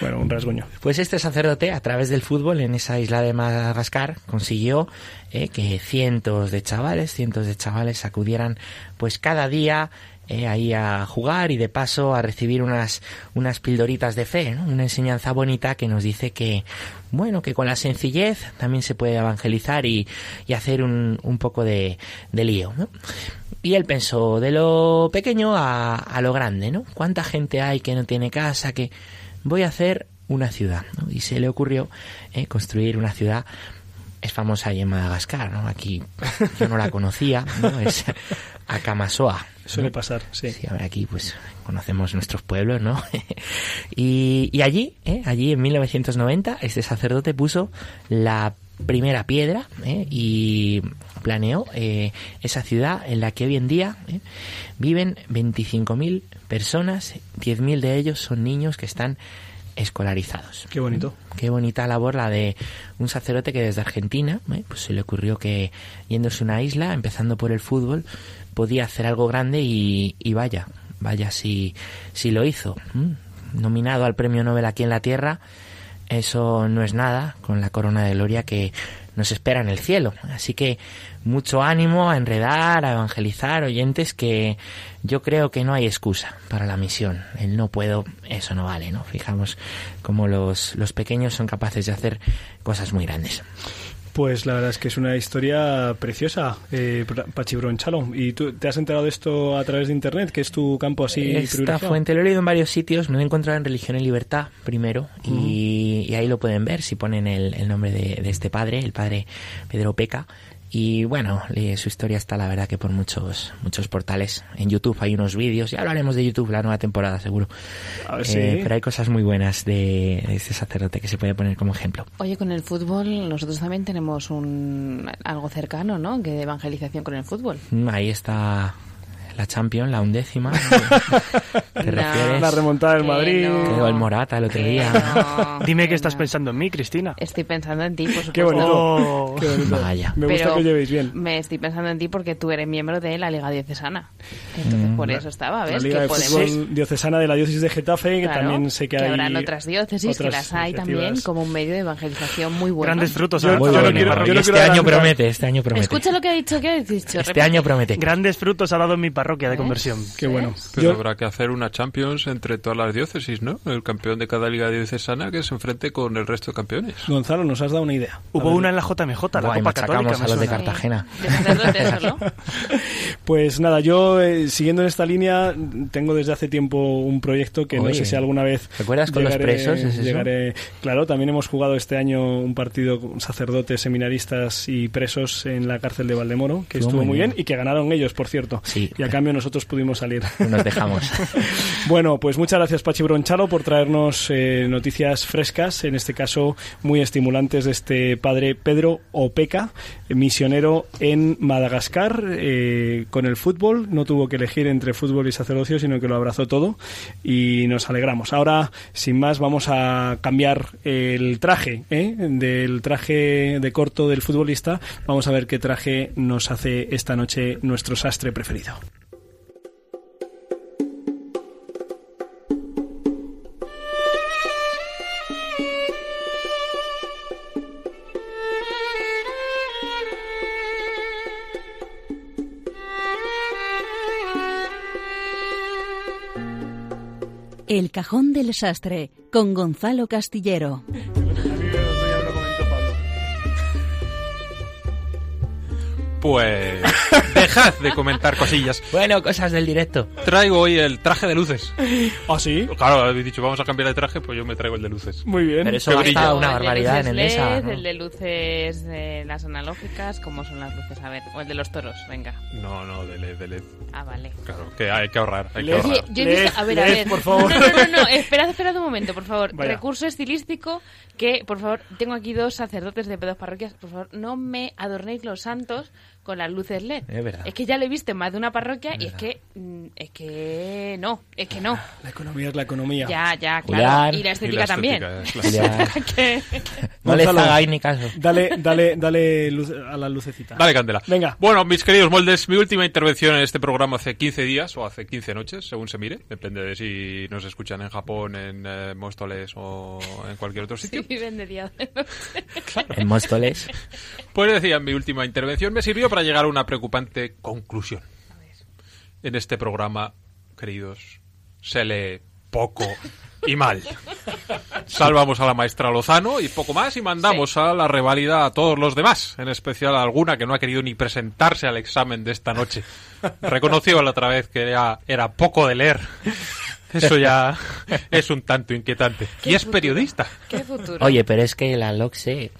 Speaker 2: Bueno, un rasguño.
Speaker 3: Pues este sacerdote, a través del fútbol en esa isla de Madagascar, consiguió eh, que cientos de chavales, cientos de chavales acudieran pues cada día eh, ahí a jugar y de paso a recibir unas, unas pildoritas de fe, ¿no? una enseñanza bonita que nos dice que, bueno, que con la sencillez también se puede evangelizar y, y hacer un, un poco de, de lío. ¿no? Y él pensó de lo pequeño a, a lo grande, ¿no? ¿Cuánta gente hay que no tiene casa? Que voy a hacer una ciudad, ¿no? Y se le ocurrió eh, construir una ciudad es famosa ahí en Madagascar, ¿no? Aquí yo no la conocía, ¿no? Es Akamasoa.
Speaker 2: Suele pasar, sí.
Speaker 3: Sí, a ver, aquí pues conocemos nuestros pueblos, ¿no? y, y allí, ¿eh? allí en 1990, este sacerdote puso la primera piedra ¿eh? y planeó eh, esa ciudad en la que hoy en día ¿eh? viven 25.000 personas, 10.000 de ellos son niños que están escolarizados.
Speaker 2: Qué bonito.
Speaker 3: Qué bonita labor la de un sacerdote que desde Argentina, ¿eh? pues se le ocurrió que yéndose a una isla, empezando por el fútbol, podía hacer algo grande y, y vaya, vaya si, si lo hizo. ¿m? nominado al premio Nobel aquí en la Tierra, eso no es nada con la corona de gloria que nos espera en el cielo. Así que mucho ánimo a enredar, a evangelizar oyentes que yo creo que no hay excusa para la misión. El no puedo, eso no vale, ¿no? Fijamos cómo los, los pequeños son capaces de hacer cosas muy grandes.
Speaker 2: Pues la verdad es que es una historia preciosa, eh, Pachi Bronchalo. ¿Y tú te has enterado de esto a través de Internet, que es tu campo así
Speaker 3: Esta fuente lo he leído en varios sitios, me lo he encontrado en Religión y Libertad primero, y, y, ahí lo pueden ver si ponen el, el nombre de, de, este padre, el padre Pedro Peca. Y bueno, su historia está la verdad que por muchos muchos portales. En YouTube hay unos vídeos, ya hablaremos de YouTube la nueva temporada seguro.
Speaker 2: ver, sí.
Speaker 3: eh, pero hay cosas muy buenas de, de, este sacerdote que se puede poner como ejemplo.
Speaker 4: Oye, con el fútbol nosotros también tenemos un algo cercano, ¿no? Que de evangelización con el fútbol.
Speaker 3: Ahí está la Champions, la undécima. ¿Te
Speaker 4: No.
Speaker 3: refieres?
Speaker 2: La remontada del
Speaker 4: Que
Speaker 2: Madrid.
Speaker 4: no.
Speaker 3: Quedó el Morata el otro
Speaker 4: Que
Speaker 3: día.
Speaker 4: no,
Speaker 6: Dime
Speaker 4: que
Speaker 6: que estás pensando en mí, Cristina.
Speaker 4: Estoy pensando en ti, por supuesto.
Speaker 2: Qué bonito.
Speaker 6: Oh.
Speaker 2: Qué bonito.
Speaker 3: Vaya.
Speaker 2: Me gusta
Speaker 4: Pero
Speaker 2: que os llevéis bien.
Speaker 4: Me estoy pensando en ti porque tú eres miembro de la Liga Diocesana. Entonces,
Speaker 3: Mm.
Speaker 4: por eso estaba,
Speaker 2: La
Speaker 4: ¿ves?
Speaker 2: Liga
Speaker 4: que
Speaker 2: de
Speaker 4: podemos...
Speaker 2: Diocesana de la Diócesis de Getafe, que
Speaker 4: Claro,
Speaker 2: también sé que, hay.
Speaker 4: habrán otras diócesis, que
Speaker 2: otras
Speaker 4: las hay también como un medio de evangelización muy bueno.
Speaker 6: Grandes frutos.
Speaker 2: Yo-
Speaker 6: ha-
Speaker 3: Muy
Speaker 2: yo no
Speaker 3: bueno.
Speaker 2: quiero- yo no
Speaker 3: este año promete, este año promete.
Speaker 4: Escucha lo que ha dicho, ¿qué ha dicho?
Speaker 3: Este
Speaker 4: Repite.
Speaker 3: año promete.
Speaker 6: Grandes frutos ha dado en mi parroquia de
Speaker 4: ¿Eh?
Speaker 6: conversión.
Speaker 2: Qué bueno.
Speaker 5: Pero
Speaker 2: Yo-
Speaker 5: habrá que hacer una Champions entre todas las diócesis, ¿no? El campeón de cada liga diocesana que se enfrente con el resto de campeones.
Speaker 2: Gonzalo, nos has dado una idea.
Speaker 6: Hubo una en la JMJ, la
Speaker 3: Guay,
Speaker 6: Copa Católica.
Speaker 3: a los de. Cartagena.
Speaker 2: Pues nada, yo eh, siguiendo en esta línea tengo desde hace tiempo un proyecto que no sé si alguna vez
Speaker 3: ¿recuerdas con los presos, es eso?
Speaker 2: llegaré- Claro, también hemos jugado este año un partido con sacerdotes, seminaristas y presos en la cárcel de Valdemoro, que
Speaker 3: Estuvo
Speaker 2: estuvo
Speaker 3: muy
Speaker 2: bien.
Speaker 3: bien.
Speaker 2: y que ganaron ellos, por cierto.
Speaker 3: Sí.
Speaker 2: Y cambio nosotros pudimos salir.
Speaker 3: Nos dejamos.
Speaker 2: Bueno, pues muchas gracias Pachi Bronchalo por traernos eh, noticias frescas, en este caso muy estimulantes de este padre Pedro Opeca, misionero en Madagascar eh, con el fútbol. No tuvo que elegir entre fútbol y sacerdocio, sino que lo abrazó todo y nos alegramos. Ahora, sin más, vamos a cambiar el traje, ¿eh? del traje de corto del futbolista. Vamos a ver qué traje nos hace esta noche nuestro sastre preferido.
Speaker 1: El cajón del sastre con Gonzalo Castillero.
Speaker 5: Pues dejad de comentar cosillas.
Speaker 3: bueno, cosas del directo.
Speaker 5: Traigo hoy el traje de luces.
Speaker 2: ¿Ah, sí?
Speaker 5: Claro, habéis dicho, vamos a cambiar de traje, pues yo me traigo el de luces.
Speaker 2: Muy bien.
Speaker 3: Pero eso gasta una
Speaker 4: El
Speaker 3: barbaridad en.
Speaker 4: LED,
Speaker 3: ¿no?
Speaker 4: El de luces de las analógicas, ¿cómo son las luces? A ver, o el de los toros, venga.
Speaker 5: No, no, de LED, de LED.
Speaker 4: Ah, vale.
Speaker 5: Claro, que hay que ahorrar, hay que
Speaker 2: LED.
Speaker 5: ahorrar.
Speaker 4: Yo
Speaker 2: Led,
Speaker 4: visto, a ver, a ver.
Speaker 2: por favor.
Speaker 4: No, no, no, no, esperad, esperad un momento, por favor.
Speaker 2: Vaya.
Speaker 4: Recurso estilístico que, por favor, tengo aquí dos sacerdotes de dos parroquias, por favor, no me adornéis los santos con las luces LED.
Speaker 3: Es verdad.
Speaker 4: que ya lo he visto en más de una parroquia y es que, mm, es que no, es que no.
Speaker 2: La economía es la economía.
Speaker 4: Ya, ya, claro.
Speaker 3: Julián.
Speaker 4: Y la
Speaker 5: Y
Speaker 4: estética
Speaker 5: la
Speaker 4: también.
Speaker 5: estética es
Speaker 3: no le hagáis ni caso.
Speaker 2: Dale, dale, dale luz a la lucecita.
Speaker 5: Dale candela.
Speaker 2: Venga.
Speaker 5: Bueno, mis queridos moldes, mi última intervención en este programa hace 15 días o hace 15 noches, según se mire. Depende de si nos escuchan en Japón, en eh, Móstoles o en cualquier otro
Speaker 4: Sí,
Speaker 5: sitio.
Speaker 4: viven de día de noche.
Speaker 3: En Móstoles.
Speaker 5: Pues decía, mi última intervención me sirvió para llegar a una preocupante conclusión. En este programa, queridos, se lee poco y mal. Salvamos a la maestra Lozano y poco más y mandamos a la reválida a todos los demás, en especial a alguna que no ha querido ni presentarse al examen de esta noche. Reconoció la otra vez que era, era poco de leer. Eso ya es un tanto inquietante. Y es periodista.
Speaker 4: ¿Qué futuro?
Speaker 3: Oye, pero es que la LOCSE...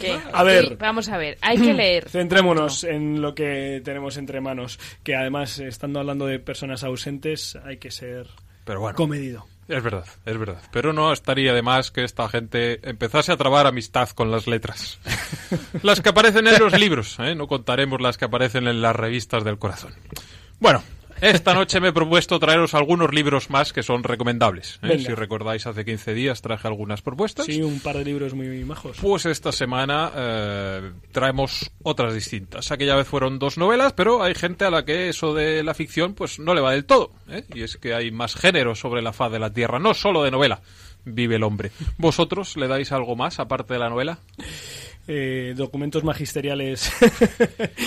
Speaker 4: ¿Qué?
Speaker 2: A ver.
Speaker 4: Sí, vamos a ver, hay que leer.
Speaker 2: Centrémonos en lo que tenemos entre manos, que además, estando hablando de personas ausentes, hay que ser
Speaker 5: Pero bueno.
Speaker 2: comedido.
Speaker 5: Es verdad, es verdad. Pero no estaría de más que esta gente empezase a trabar amistad con las letras. las que aparecen en los libros, ¿eh? no contaremos las que aparecen en las revistas del corazón. Bueno, Esta noche me he propuesto traeros algunos libros más que son recomendables. ¿eh? Si recordáis, hace 15 días traje algunas propuestas.
Speaker 2: Sí, un par de libros muy majos.
Speaker 5: Pues esta semana eh, traemos otras distintas. Aquella vez fueron dos novelas, pero hay gente a la que eso de la ficción pues no le va del todo. ¿eh? Y es que hay más géneros sobre la faz de la Tierra, no solo de novela. Vive el hombre. ¿Vosotros le dais algo más aparte de la novela?
Speaker 2: Eh, documentos magisteriales.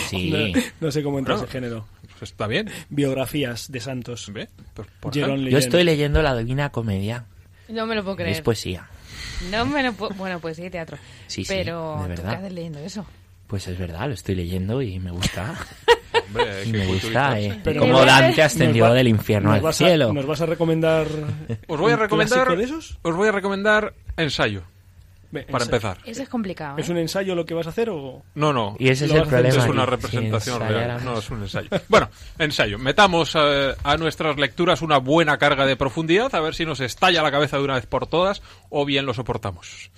Speaker 3: Sí.
Speaker 2: no, no sé cómo entra
Speaker 5: Bueno.
Speaker 2: ese género.
Speaker 5: Pues está bien.
Speaker 2: Biografías de santos.
Speaker 5: ¿Ve? Pues, por ejemplo.
Speaker 3: Yo estoy leyendo la Divina Comedia.
Speaker 4: No me lo puedo creer.
Speaker 3: Es poesía.
Speaker 4: No me lo puedo... Bueno, pues sí, teatro.
Speaker 3: Sí, sí,
Speaker 4: Pero
Speaker 3: de
Speaker 4: ¿tú
Speaker 3: verdad.
Speaker 4: qué haces leyendo eso?
Speaker 3: Pues es verdad, lo estoy leyendo y me gusta.
Speaker 5: Hombre,
Speaker 3: y me gusta. eh.
Speaker 2: Pero-
Speaker 3: Como Dante ascendió
Speaker 2: va-
Speaker 3: del infierno al
Speaker 2: a-
Speaker 3: cielo.
Speaker 2: ¿Nos vas a recomendar
Speaker 5: Os voy a
Speaker 2: un
Speaker 5: recomendar.
Speaker 2: esos?
Speaker 5: Os voy a recomendar ensayo para empezar.
Speaker 4: Es complicado. ¿eh?
Speaker 2: ¿Es un ensayo lo que vas a hacer o...?
Speaker 5: No, no.
Speaker 3: Y ese es el problema.
Speaker 5: es una representación
Speaker 3: si
Speaker 5: real, no es un ensayo. Bueno, ensayo. Metamos eh, a nuestras lecturas una buena carga de profundidad, a ver si nos estalla la cabeza de una vez por todas o bien lo soportamos.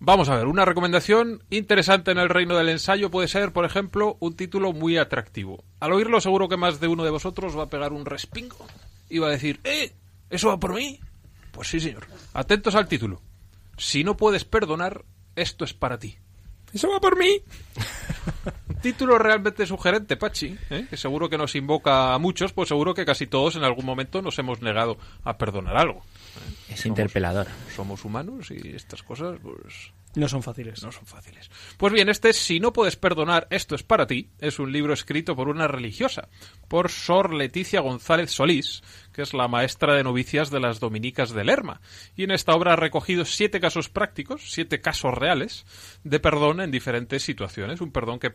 Speaker 5: Vamos a ver, una recomendación interesante en el reino del ensayo puede ser, por ejemplo, un título muy atractivo. Al oírlo seguro que más de uno de vosotros va a pegar un respingo y va a decir, ¡eh! ¿Eso va por mí? Pues sí, señor. Atentos al título. Si no puedes perdonar, esto es para ti. ¿Eso va por mí? Título realmente sugerente, Pachi, ¿eh? que seguro que nos invoca a muchos, pues seguro que casi todos en algún momento nos hemos negado a perdonar algo.
Speaker 3: Es interpelador.
Speaker 5: Somos humanos y estas cosas, pues
Speaker 2: No son fáciles.
Speaker 5: no son fáciles. Pues bien, este Si no puedes perdonar, esto es para ti, es un libro escrito por una religiosa, por Sor Leticia González Solís, que es la maestra de novicias de las dominicas de Lerma. Y en esta obra ha recogido siete casos prácticos, siete casos reales, de perdón en diferentes situaciones. Un perdón que,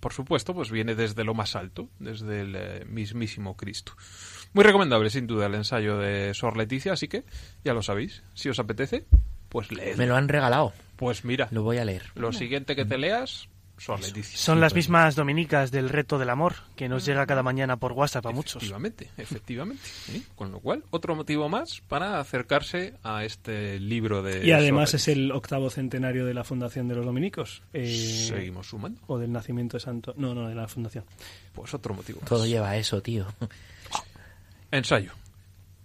Speaker 5: por supuesto, pues viene desde lo más alto, desde el eh, mismísimo Cristo. Muy recomendable, sin duda, el ensayo de Sor Leticia, así que ya lo sabéis. Si os apetece, pues leed.
Speaker 3: Me lo han regalado.
Speaker 5: Pues mira,
Speaker 3: Lo voy a leer.
Speaker 5: lo siguiente que te leas.
Speaker 6: Son las mismas dominicas del reto del amor que nos llega cada mañana por WhatsApp a muchos.
Speaker 5: Efectivamente, efectivamente. ¿sí? Con lo cual, otro motivo más para acercarse a este libro de.
Speaker 2: Y además es el octavo centenario de la fundación de los dominicos. eh.
Speaker 5: Seguimos sumando.
Speaker 2: O del nacimiento de Santo. No, no, de la fundación.
Speaker 5: Pues otro motivo más.
Speaker 3: Todo lleva a eso, tío.
Speaker 5: Ensayo.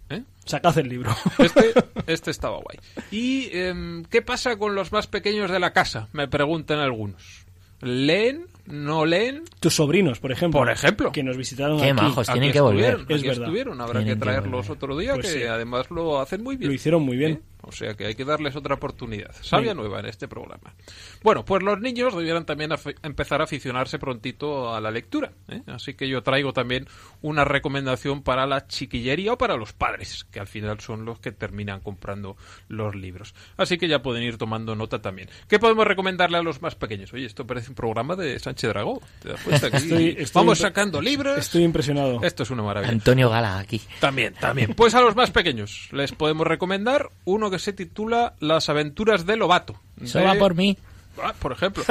Speaker 5: ¿Eh?
Speaker 2: Sacad el libro.
Speaker 5: Este, este estaba guay. ¿Y em, qué pasa con los más pequeños de la casa? Me preguntan algunos. ¿Leen? ¿No leen?
Speaker 2: Tus sobrinos, por ejemplo.
Speaker 5: Por ejemplo.
Speaker 2: Que nos visitaron
Speaker 3: Qué
Speaker 2: aquí.
Speaker 3: majos. Tienen
Speaker 5: Aquí
Speaker 3: que volver.
Speaker 2: Es
Speaker 5: aquí
Speaker 2: verdad.
Speaker 5: estuvieron. Habrá
Speaker 3: Tienen
Speaker 5: que traerlos otro día,
Speaker 2: Pues
Speaker 5: que
Speaker 2: sí.
Speaker 5: además lo hacen muy bien.
Speaker 2: Lo hicieron muy bien.
Speaker 5: ¿Eh? O sea que hay que darles otra oportunidad. Sabia nueva en este programa. Bueno, pues los niños debieran también empezar a aficionarse prontito a la lectura. ¿eh? Así que yo traigo también una recomendación para la chiquillería o para los padres, que al final son los que terminan comprando los libros. Así que ya pueden ir tomando nota también. ¿Qué podemos recomendarle a los más pequeños? Oye, esto parece un programa de Sánchez Dragó. ¿Te das cuenta? Aquí
Speaker 2: Estoy- estoy
Speaker 5: vamos sacando libros.
Speaker 2: Estoy impresionado.
Speaker 5: Esto es una maravilla.
Speaker 3: Antonio Gala aquí.
Speaker 5: También, también. Pues a los más pequeños les podemos recomendar uno que se titula Las aventuras de Lobato.
Speaker 3: Eso
Speaker 5: de-
Speaker 3: va por mí.
Speaker 5: Ah, por ejemplo.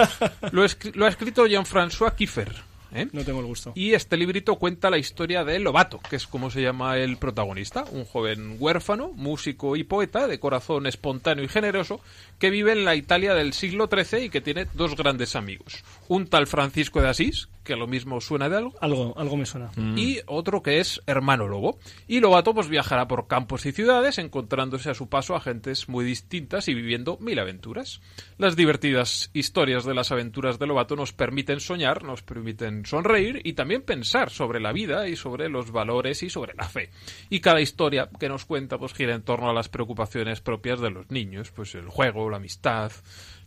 Speaker 5: Lo, escri- lo ha escrito Jean-François Kiefer. ¿eh?
Speaker 2: No tengo el gusto.
Speaker 5: Y este librito cuenta la historia de Lobato, que es como se llama el protagonista, un joven huérfano, músico y poeta, de corazón espontáneo y generoso, que vive en la Italia del siglo XIII y que tiene dos grandes amigos. Un tal Francisco de Asís, que lo mismo suena de algo,
Speaker 2: Algo, algo me suena.
Speaker 5: y otro que es Hermano Lobo. Y Lobato pues viajará por campos y ciudades, encontrándose a su paso a gentes muy distintas y viviendo mil aventuras. Las divertidas historias de las aventuras de Lobato nos permiten soñar, nos permiten sonreír y también pensar sobre la vida y sobre los valores y sobre la fe. Y cada historia que nos cuenta pues gira en torno a las preocupaciones propias de los niños, pues el juego, la amistad,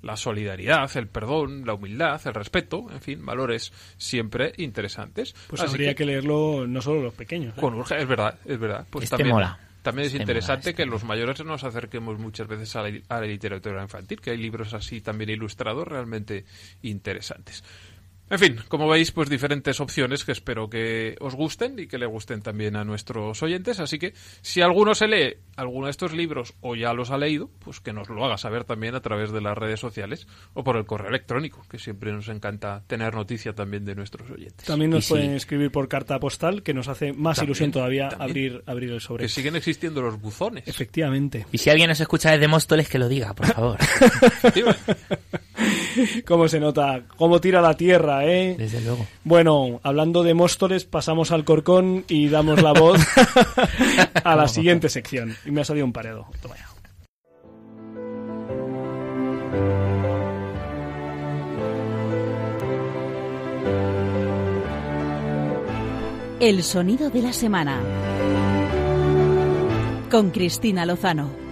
Speaker 5: la solidaridad, el perdón, la humildad, el respeto, en fin, valores siempre interesantes.
Speaker 2: Pues
Speaker 5: Así
Speaker 2: habría que... leerlo no solo los pequeños. ¿eh?
Speaker 5: con urge- es verdad, es verdad. Pues
Speaker 3: Este
Speaker 5: también,
Speaker 3: mola.
Speaker 5: también es
Speaker 3: Este
Speaker 5: interesante
Speaker 3: mola,
Speaker 5: que
Speaker 3: este
Speaker 5: los mayores nos acerquemos muchas veces a la, a la literatura infantil, que hay libros así también ilustrados realmente interesantes. En fin, como veis, pues diferentes opciones que espero que os gusten y que le gusten también a nuestros oyentes. Así que si alguno se lee alguno de estos libros o ya los ha leído, pues que nos lo haga saber también a través de las redes sociales o por el correo electrónico, que siempre nos encanta tener noticia también de nuestros oyentes.
Speaker 2: También nos
Speaker 3: Y sí.
Speaker 2: pueden escribir por carta postal, que nos hace más
Speaker 5: También,
Speaker 2: ilusión todavía
Speaker 5: también.
Speaker 2: abrir, abrir el sobre.
Speaker 5: Que siguen existiendo los buzones.
Speaker 2: Efectivamente.
Speaker 3: Y si alguien nos escucha desde Móstoles, que lo diga, por favor.
Speaker 2: Cómo se nota, cómo tira la tierra, ¿eh?
Speaker 3: Desde luego.
Speaker 2: Bueno, hablando de Móstoles, pasamos al Corcón y damos la voz a la siguiente sección. Y me ha salido un paredo. Toma ya.
Speaker 1: El sonido de la semana. Con Cristina Lozano.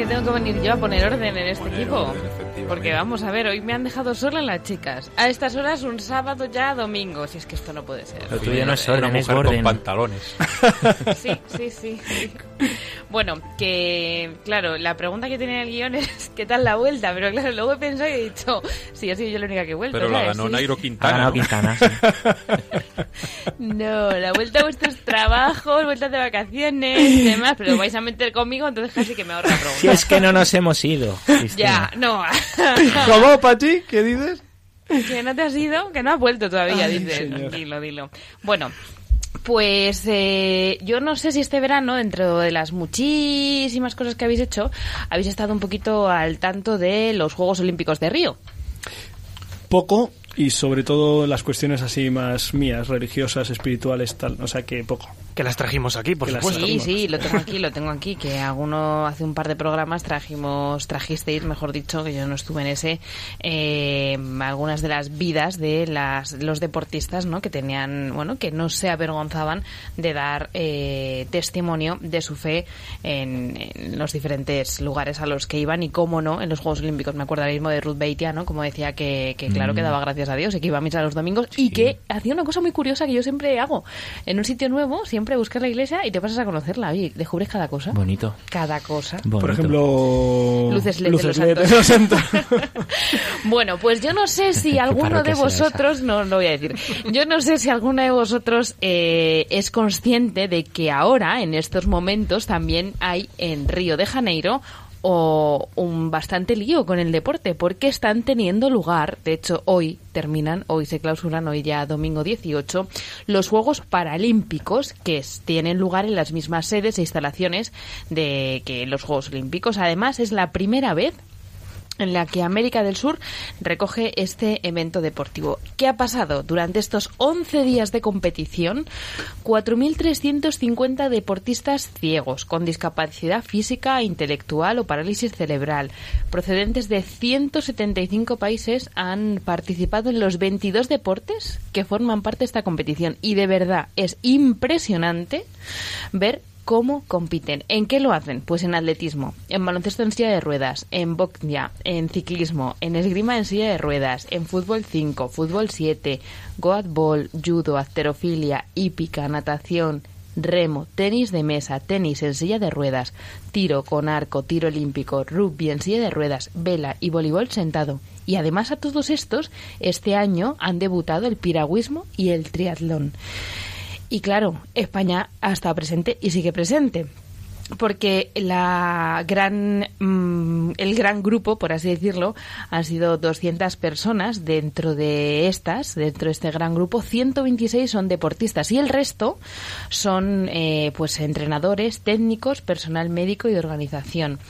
Speaker 4: Que tengo que venir yo a poner orden en este
Speaker 5: Poner
Speaker 4: equipo.
Speaker 5: orden.
Speaker 4: Porque vamos a ver, hoy me han dejado sola las chicas. A estas horas un sábado ya domingo. Si es que esto no puede ser.
Speaker 3: Lo tuyo no es
Speaker 5: Una
Speaker 3: orden, es
Speaker 5: mujer con
Speaker 3: orden.
Speaker 5: pantalones.
Speaker 4: Sí, sí, sí, sí. Bueno, que claro, la pregunta que tenía el guion es ¿qué tal la vuelta? Pero claro, luego he pensado y he dicho, sí, he sido yo la única que he vuelto.
Speaker 5: Pero la ganó
Speaker 4: Sí.
Speaker 5: Nairo
Speaker 3: Ha
Speaker 5: Quintana.
Speaker 3: ganado
Speaker 5: ¿no?
Speaker 3: Quintana, sí.
Speaker 4: No, la vuelta a vuestros trabajos, vueltas de vacaciones y demás, pero vais a meter conmigo, entonces casi que me ahorra la pregunta.
Speaker 3: Si es que no nos hemos ido.
Speaker 4: Ya, no.
Speaker 2: ¿Cómo, Pachi? ¿Qué dices?
Speaker 4: que no te has ido, que no has vuelto todavía,
Speaker 2: Ay,
Speaker 4: dices.
Speaker 2: señor.
Speaker 4: Dilo, dilo. Bueno, pues eh, yo no sé si este verano, dentro de las muchísimas cosas que habéis hecho, habéis estado un poquito al tanto de los Juegos Olímpicos de Río.
Speaker 2: Poco y sobre todo las cuestiones así más mías, religiosas, espirituales, tal. O sea que poco.
Speaker 6: Que las trajimos aquí, por supuesto.
Speaker 4: Sí, sí, lo tengo aquí, lo tengo aquí, que alguno hace un par de programas trajimos, trajisteis, mejor dicho, que yo no estuve en ese, eh, algunas de las vidas de las, los deportistas, ¿no? Que tenían, bueno, que no se avergonzaban de dar eh, testimonio de su fe en, en los diferentes lugares a los que iban y cómo no en los Juegos Olímpicos. Me acuerdo ahora mismo de Ruth Beitia, ¿no? Como decía que, que claro que daba gracias a Dios y que iba a misa los domingos y que hacía una cosa muy curiosa que yo siempre hago. En un sitio nuevo, siempre buscas la iglesia y te pasas a conocerla. Oye, descubres cada cosa.
Speaker 3: Bonito.
Speaker 4: Cada cosa.
Speaker 3: bonito.
Speaker 2: Por ejemplo,
Speaker 4: Luces LED de los
Speaker 2: LED
Speaker 4: santos.
Speaker 2: de los santos.
Speaker 4: Bueno, pues yo no sé si alguno de vosotros, no lo voy a decir, yo no sé si alguno de vosotros eh, es consciente de que ahora, en estos momentos, también hay en Río de Janeiro o un bastante lío con el deporte, porque están teniendo lugar, de hecho hoy terminan, hoy se clausuran, hoy ya domingo 18, los Juegos Paralímpicos que tienen lugar en las mismas sedes e instalaciones de que los Juegos Olímpicos. Además, es la primera vez en la que América del Sur recoge este evento deportivo. ¿Qué ha pasado? Durante estos 11 días de competición, 4.350 deportistas ciegos con discapacidad física, intelectual o parálisis cerebral, procedentes de 175 países, han participado en los 22 deportes que forman parte de esta competición. Y de verdad es impresionante ver cómo compiten. ¿En qué lo hacen? Pues en atletismo, en baloncesto en silla de ruedas, en boxnia, en ciclismo, en esgrima en silla de ruedas, en fútbol 5, fútbol 7, goatball, judo, acterofilia, hípica, natación, remo, tenis de mesa, tenis en silla de ruedas, tiro con arco, tiro olímpico, rugby en silla de ruedas, vela y voleibol sentado. Y además a todos estos, este año han debutado el piragüismo y el triatlón. Y claro, España ha estado presente y sigue presente. Porque la gran, mm, el gran grupo, por así decirlo, han sido 200 personas. Dentro de estas, dentro de este gran grupo, 126 son deportistas y el resto son eh, pues entrenadores, técnicos, personal médico y de organización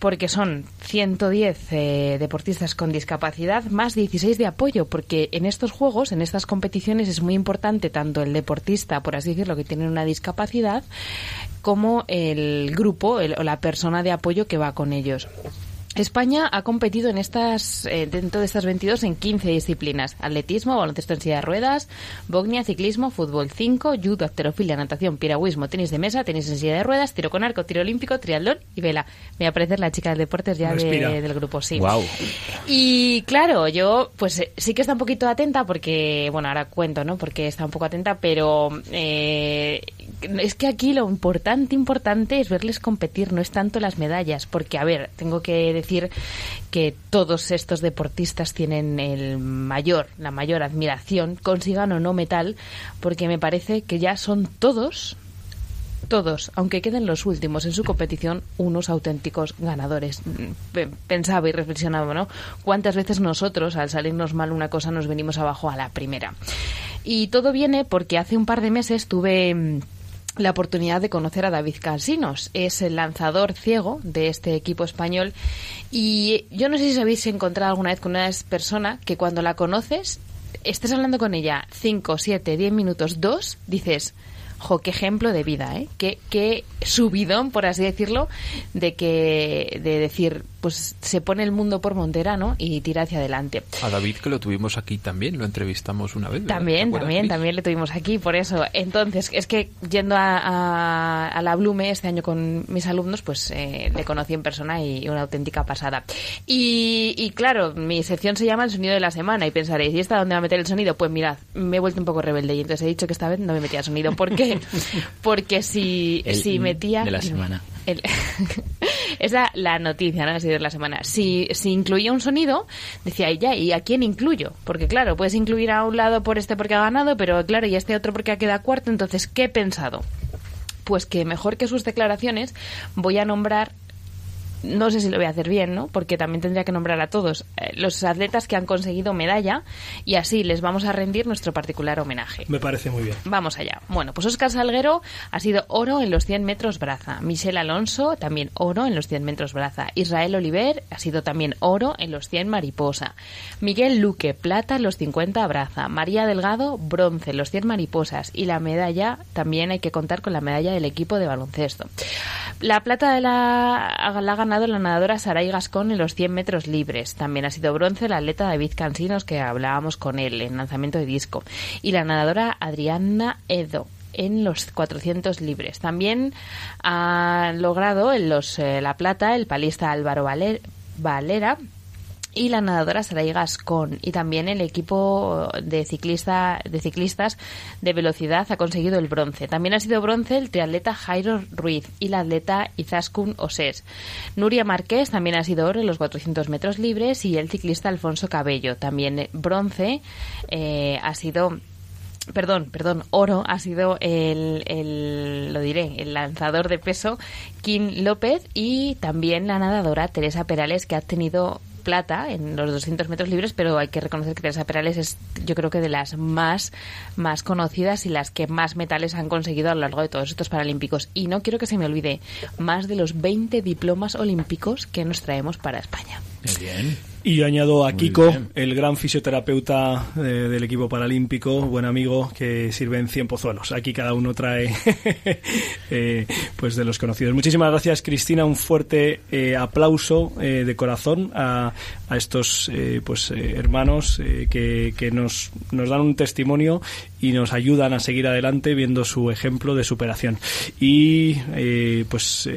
Speaker 4: porque son 110 eh, deportistas con discapacidad más 16 de apoyo, porque en estos juegos, en estas competiciones es muy importante tanto el deportista, por así decirlo, que tiene una discapacidad, como el grupo el- o la persona de apoyo que va con ellos. España ha competido en estas, eh, dentro de estas 22 en 15 disciplinas. Atletismo, baloncesto en silla de ruedas, bognia, ciclismo, fútbol 5, judo, alterofilia, natación, piragüismo, tenis de mesa, tenis en silla de ruedas, tiro con arco, tiro olímpico, triatlón y vela. Me va a parecer la chica del deportes ya de- del grupo, sí.
Speaker 3: Guau.
Speaker 4: Y claro, yo pues eh, sí que está un poquito atenta porque, bueno, ahora cuento, ¿no? Porque está un poco atenta, pero eh, es que aquí lo importante, importante es verles competir, no es tanto las medallas, porque, a ver, tengo que decir que todos estos deportistas tienen el mayor, la mayor admiración, consigan o no metal, porque me parece que ya son todos todos, aunque queden los últimos en su competición, unos auténticos ganadores. Mm, Pe- Pensaba y reflexionaba, ¿no? ¿Cuántas veces nosotros, al salirnos mal una cosa, nos venimos abajo a la primera? Y todo viene porque hace un par de meses tuve mm, la oportunidad de conocer a David Cansinos. Es el lanzador ciego de este equipo español. Y yo no sé si habéis encontrado alguna vez con una persona que cuando la conoces, estés hablando con ella 5, 7, 10 minutos, 2, dices, jo, qué ejemplo de vida, ¿eh? Qué, qué subidón, por así decirlo, de que de decir, pues se pone el mundo por montera, ¿no? Y tira hacia adelante.
Speaker 5: A David que lo tuvimos aquí también, lo entrevistamos una vez. ¿verdad?
Speaker 4: También,
Speaker 5: ¿Te acuerdas,
Speaker 4: también, también le tuvimos aquí, por eso. Entonces, es que yendo a, a- a la Blume este año con mis alumnos, pues eh, le conocí en persona y una auténtica pasada. Y, y claro, mi sección se llama El sonido de la semana y pensaréis, ¿y esta dónde va a meter el sonido? Pues mirad, me he vuelto un poco rebelde y entonces he dicho que esta vez no me metía sonido. ¿Por qué? Porque si,
Speaker 8: El
Speaker 4: si metía...
Speaker 8: de la semana.
Speaker 4: El- es la, noticia, ¿no? De la semana. Si, si incluía un sonido, decía, "Y ya, ¿y a quién incluyo? Porque claro, puedes incluir a un lado por este porque ha ganado, pero claro, y este otro porque ha quedado cuarto. Entonces, ¿qué he pensado? Pues que mejor que sus declaraciones voy a nombrar no sé si lo voy a hacer bien, ¿no? Porque también tendría que nombrar a todos eh, los atletas que han conseguido medalla y así les vamos a rendir nuestro particular homenaje.
Speaker 2: Me parece muy bien.
Speaker 4: Vamos allá. Bueno, pues Óscar Salguero ha sido oro en los 100 metros braza. Michelle Alonso también oro en los 100 metros braza. Israel Oliver ha sido también oro en los 100 mariposa. Miguel Luque, plata en los 50 braza. María Delgado, bronce en los 100 mariposas. Y la medalla, también hay que contar con la medalla del equipo de baloncesto. La plata de la, la la nadadora Saray Gascón en los 100 metros libres. También ha sido bronce la atleta David Cansinos, que hablábamos con él en lanzamiento de disco. Y la nadadora Adriana Edo en los 400 libres. También ha logrado en los, eh, la plata el palista Álvaro Valer- Valera y la nadadora Saray Gascón y también el equipo de ciclista de ciclistas de velocidad ha conseguido el bronce. También ha sido bronce el triatleta Jairo Ruiz y la atleta Izaskun Osés. Nuria Márquez también ha sido oro en los 400 metros libres y el ciclista Alfonso Cabello. También eh, bronce eh, ha sido Perdón, perdón, oro ha sido el, el, lo diré, el lanzador de peso Kim López y también la nadadora Teresa Perales que ha tenido plata en los 200 metros libres, pero hay que reconocer que Teresa Perales es yo creo que de las más, más conocidas y las que más metales han conseguido a lo largo de todos estos Paralímpicos. Y no quiero que se me olvide, más de los 20 diplomas olímpicos que nos traemos para España.
Speaker 8: Bien.
Speaker 2: Y yo añado a
Speaker 8: Muy
Speaker 2: Kiko,
Speaker 8: bien.
Speaker 2: el gran fisioterapeuta eh, del equipo paralímpico, buen amigo, que sirve en 100 pozuelos. Aquí cada uno trae eh, pues de los conocidos. Muchísimas gracias, Cristina. Un fuerte eh, aplauso de corazón a, a estos pues hermanos que, que nos, nos dan un testimonio y nos ayudan a seguir adelante viendo su ejemplo de superación. Y pues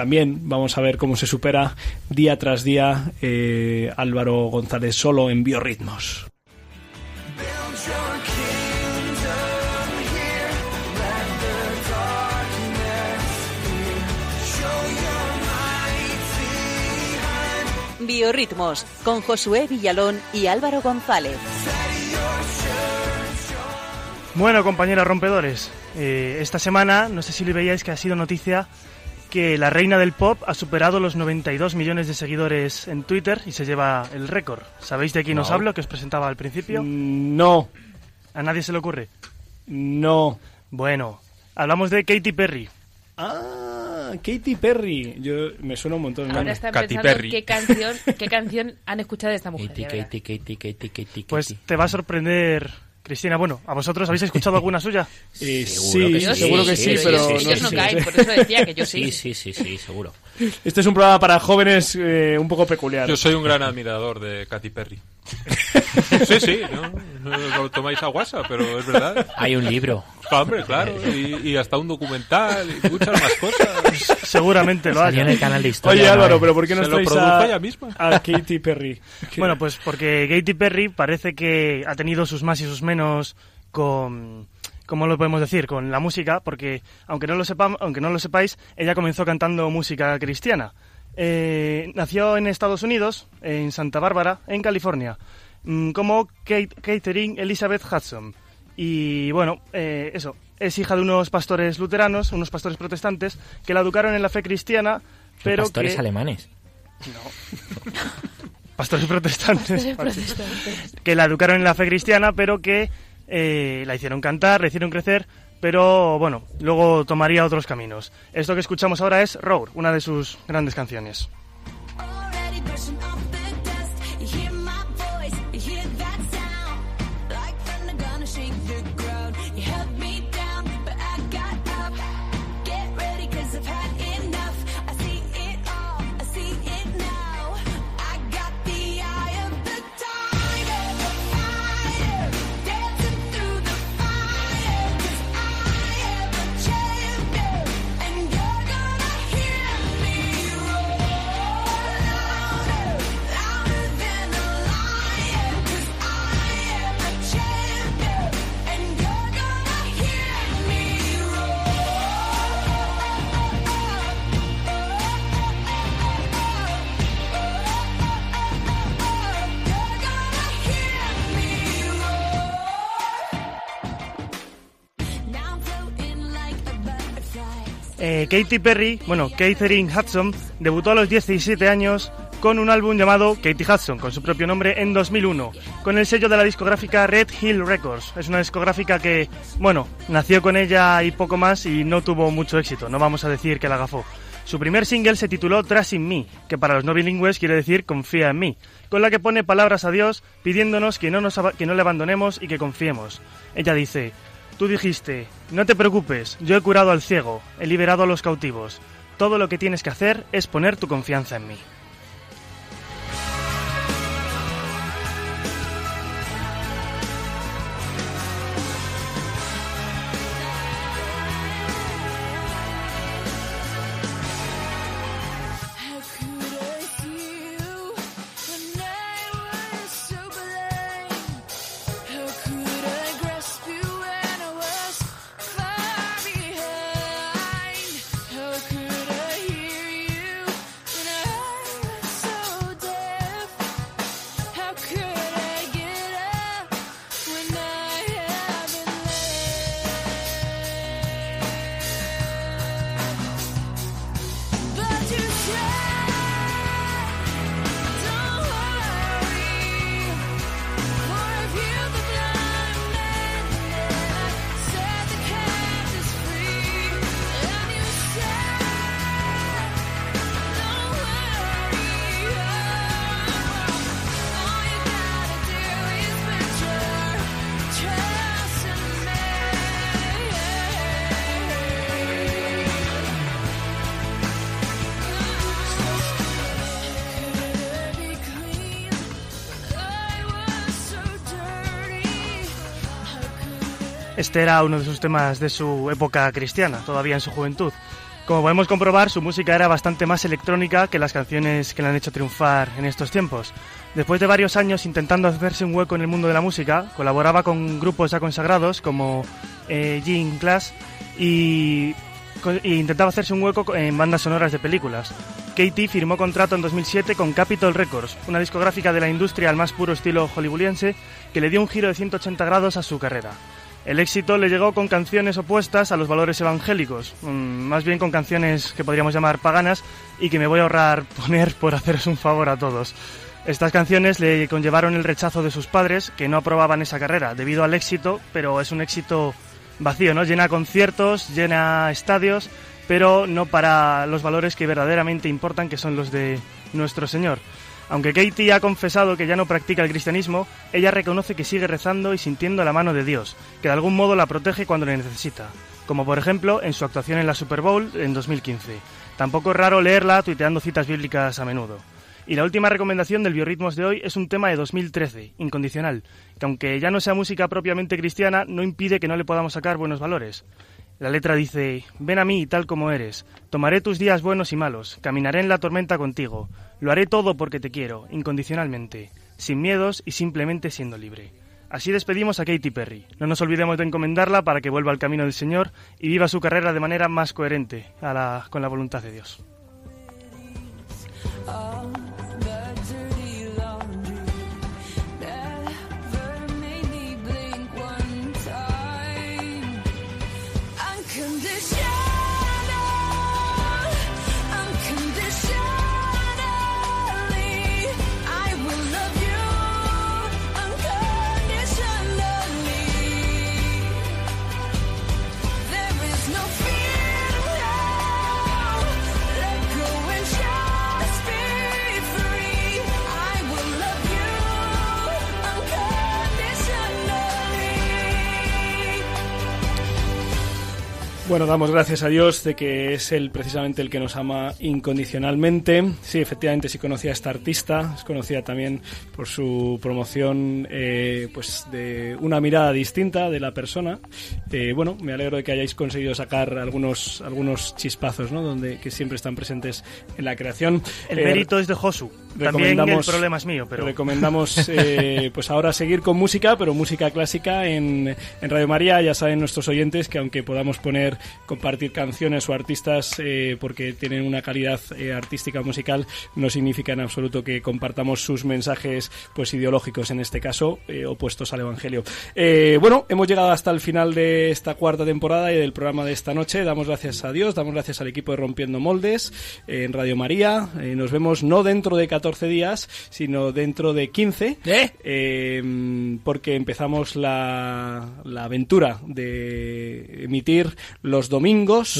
Speaker 2: también vamos a ver cómo se supera día tras día eh, Álvaro González solo en biorritmos.
Speaker 1: Biorritmos con Josué Villalón y Álvaro González.
Speaker 6: Bueno, compañeros rompedores, eh, esta semana, no sé si le veíais que ha sido noticia que la reina del pop ha superado los 92 millones de seguidores en Twitter y se lleva el récord. ¿Sabéis de quién os hablo, que os presentaba al principio?
Speaker 2: Mm, No,
Speaker 6: ¿A nadie se le ocurre?
Speaker 2: no.
Speaker 6: Bueno, hablamos de Katy Perry.
Speaker 2: Ah, Katy Perry. Yo me suena un montón. el
Speaker 4: Ahora
Speaker 2: nombre.
Speaker 4: están
Speaker 5: Katy
Speaker 4: pensando
Speaker 5: Perry.
Speaker 4: qué canción, qué canción han escuchado de esta mujer.
Speaker 8: Katy. Katy, Katy, Katy, Katy,
Speaker 6: Pues te va a sorprender, Cristina. Bueno, ¿a vosotros habéis escuchado alguna suya?
Speaker 2: Eh,
Speaker 8: Seguro
Speaker 2: sí,
Speaker 8: que
Speaker 4: Yo
Speaker 8: sí,
Speaker 2: seguro que
Speaker 8: sí,
Speaker 2: sí,
Speaker 8: sí,
Speaker 2: pero
Speaker 8: sí,
Speaker 4: ellos,
Speaker 8: sí,
Speaker 4: ellos
Speaker 8: sí,
Speaker 4: no
Speaker 8: sí.
Speaker 4: caen, por eso decía que yo sí.
Speaker 8: Sí, sí, sí, sí, seguro.
Speaker 2: Este es un programa para jóvenes eh, un poco peculiar.
Speaker 5: Yo soy un gran admirador de Katy Perry. Sí, sí, no, lo tomáis a guasa, pero es verdad.
Speaker 8: Hay un libro.
Speaker 5: Hombre, claro, y, y hasta un documental y muchas más cosas.
Speaker 6: Seguramente lo
Speaker 8: Salió en
Speaker 6: hay.
Speaker 8: el canal de historia.
Speaker 2: Oye. Álvaro, pero ¿por qué no
Speaker 5: produjo
Speaker 2: a,
Speaker 5: ella misma.
Speaker 2: a Katy Perry?
Speaker 6: Bueno, pues porque Katy Perry parece que ha tenido sus más y sus menos con ¿cómo lo podemos decir? con la música, porque aunque no lo sepam- aunque no lo sepáis, ella comenzó cantando música cristiana. Eh, nació en Estados Unidos, en Santa Bárbara, en California, mm, como Kate, Catherine Elizabeth Hudson. Y bueno, eh, eso, es hija de unos pastores luteranos, unos pastores protestantes, que la educaron en la fe cristiana, pero
Speaker 8: Pastores
Speaker 6: que...
Speaker 8: alemanes.
Speaker 6: Pastores protestantes. que la educaron en la fe cristiana, pero que eh, la hicieron cantar, la hicieron crecer, pero bueno, luego tomaría otros caminos. Esto que escuchamos ahora es Roar, una de sus grandes canciones. Katy Perry, bueno, Catherine Hudson, debutó a los 17 años con un álbum llamado Katy Hudson, con su propio nombre, en 2001, con el sello de la discográfica Red Hill Records. Es una discográfica que, bueno, nació con ella y poco más y no tuvo mucho éxito, no vamos a decir que la agafó. Su primer single se tituló Trust in Me, que para los no bilingües quiere decir Confía en mí, con la que pone palabras a Dios pidiéndonos que no, nos, que no le abandonemos y que confiemos. Ella dice, Tú dijiste, no te preocupes, yo he curado al ciego, he liberado a los cautivos. Todo lo que tienes que hacer es poner tu confianza en mí. Este era uno de sus temas de su época cristiana, todavía en su juventud. Como podemos comprobar, su música era bastante más electrónica que las canciones que le han hecho triunfar en estos tiempos. Después de varios años intentando hacerse un hueco en el mundo de la música, colaboraba con grupos ya consagrados como eh, Gene Class y, intentaba hacerse un hueco en bandas sonoras de películas. Katie firmó contrato en 2007 con Capitol Records, una discográfica de la industria al más puro estilo hollywoodiense que le dio un giro de 180 grados a su carrera. El éxito le llegó con canciones opuestas a los valores evangélicos, mm, más bien con canciones que podríamos llamar paganas y que me voy a ahorrar poner por haceros un favor a todos. Estas canciones le conllevaron el rechazo de sus padres, que no aprobaban esa carrera debido al éxito, pero es un éxito vacío, ¿no? Llena conciertos, llena estadios, pero no para los valores que verdaderamente importan, que son los de nuestro Señor. Aunque Katie ha confesado que ya no practica el cristianismo, ella reconoce que sigue rezando y sintiendo la mano de Dios, que de algún modo la protege cuando le necesita, como por ejemplo en su actuación en la Super Bowl en 2015. Tampoco es raro leerla tuiteando citas bíblicas a menudo. Y la última recomendación del Biorritmos de hoy es un tema de 2013, Incondicional, que aunque ya no sea música propiamente cristiana, no impide que no le podamos sacar buenos valores. La letra dice, ven a mí tal como eres, tomaré tus días buenos y malos, caminaré en la tormenta contigo, lo haré todo porque te quiero, incondicionalmente, sin miedos y simplemente siendo libre. Así despedimos a Katy Perry. No nos olvidemos de encomendarla para que vuelva al camino del Señor y viva su carrera de manera más coherente con la voluntad de Dios.
Speaker 2: Bueno, damos gracias a Dios de que es Él precisamente el que nos ama incondicionalmente. Sí, efectivamente, sí conocía a esta artista, es conocida también por su promoción eh, pues de una mirada distinta de la persona. Eh, bueno, me alegro de que hayáis conseguido sacar algunos, algunos chispazos, ¿no? Donde, que siempre están presentes en la creación.
Speaker 6: El
Speaker 2: Eh,
Speaker 6: mérito es de Josu. También el problema es mío, pero...
Speaker 2: Recomendamos eh, pues ahora seguir con música, pero música clásica en, en Radio María. Ya saben nuestros oyentes que aunque podamos poner, compartir canciones o artistas eh, porque tienen una calidad eh, artística musical, no significa en absoluto que compartamos sus mensajes pues ideológicos, en este caso, eh, opuestos al Evangelio. Eh, bueno, hemos llegado hasta el final de esta cuarta temporada y del programa de esta noche. Damos gracias a Dios, damos gracias al equipo de Rompiendo Moldes eh, en Radio María. Nos vemos no dentro de 14 días, sino dentro de 15, eh, porque empezamos la, la aventura de emitir los domingos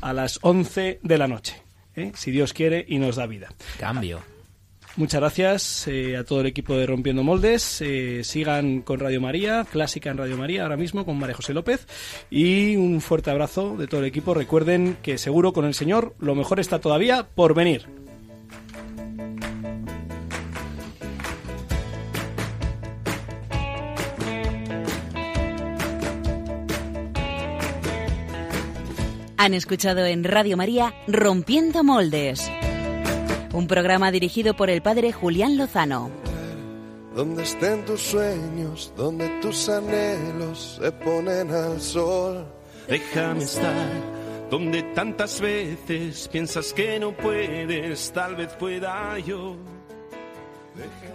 Speaker 2: a las 11 de la noche. ¿eh? Si Dios quiere y nos da vida.
Speaker 3: Cambio.
Speaker 2: Muchas gracias eh, a todo el equipo de Rompiendo Moldes. Eh, sigan con Radio María, clásica en Radio María ahora mismo con María José López. Y un fuerte abrazo de todo el equipo. Recuerden que seguro con el Señor lo mejor está todavía por venir.
Speaker 1: Han escuchado en Radio María Rompiendo Moldes, un programa dirigido por el padre Julián Lozano.
Speaker 9: Donde estén tus sueños, donde tus anhelos se ponen al sol.
Speaker 10: Déjame estar donde tantas veces piensas que no puedes, tal vez pueda yo.
Speaker 9: Déjame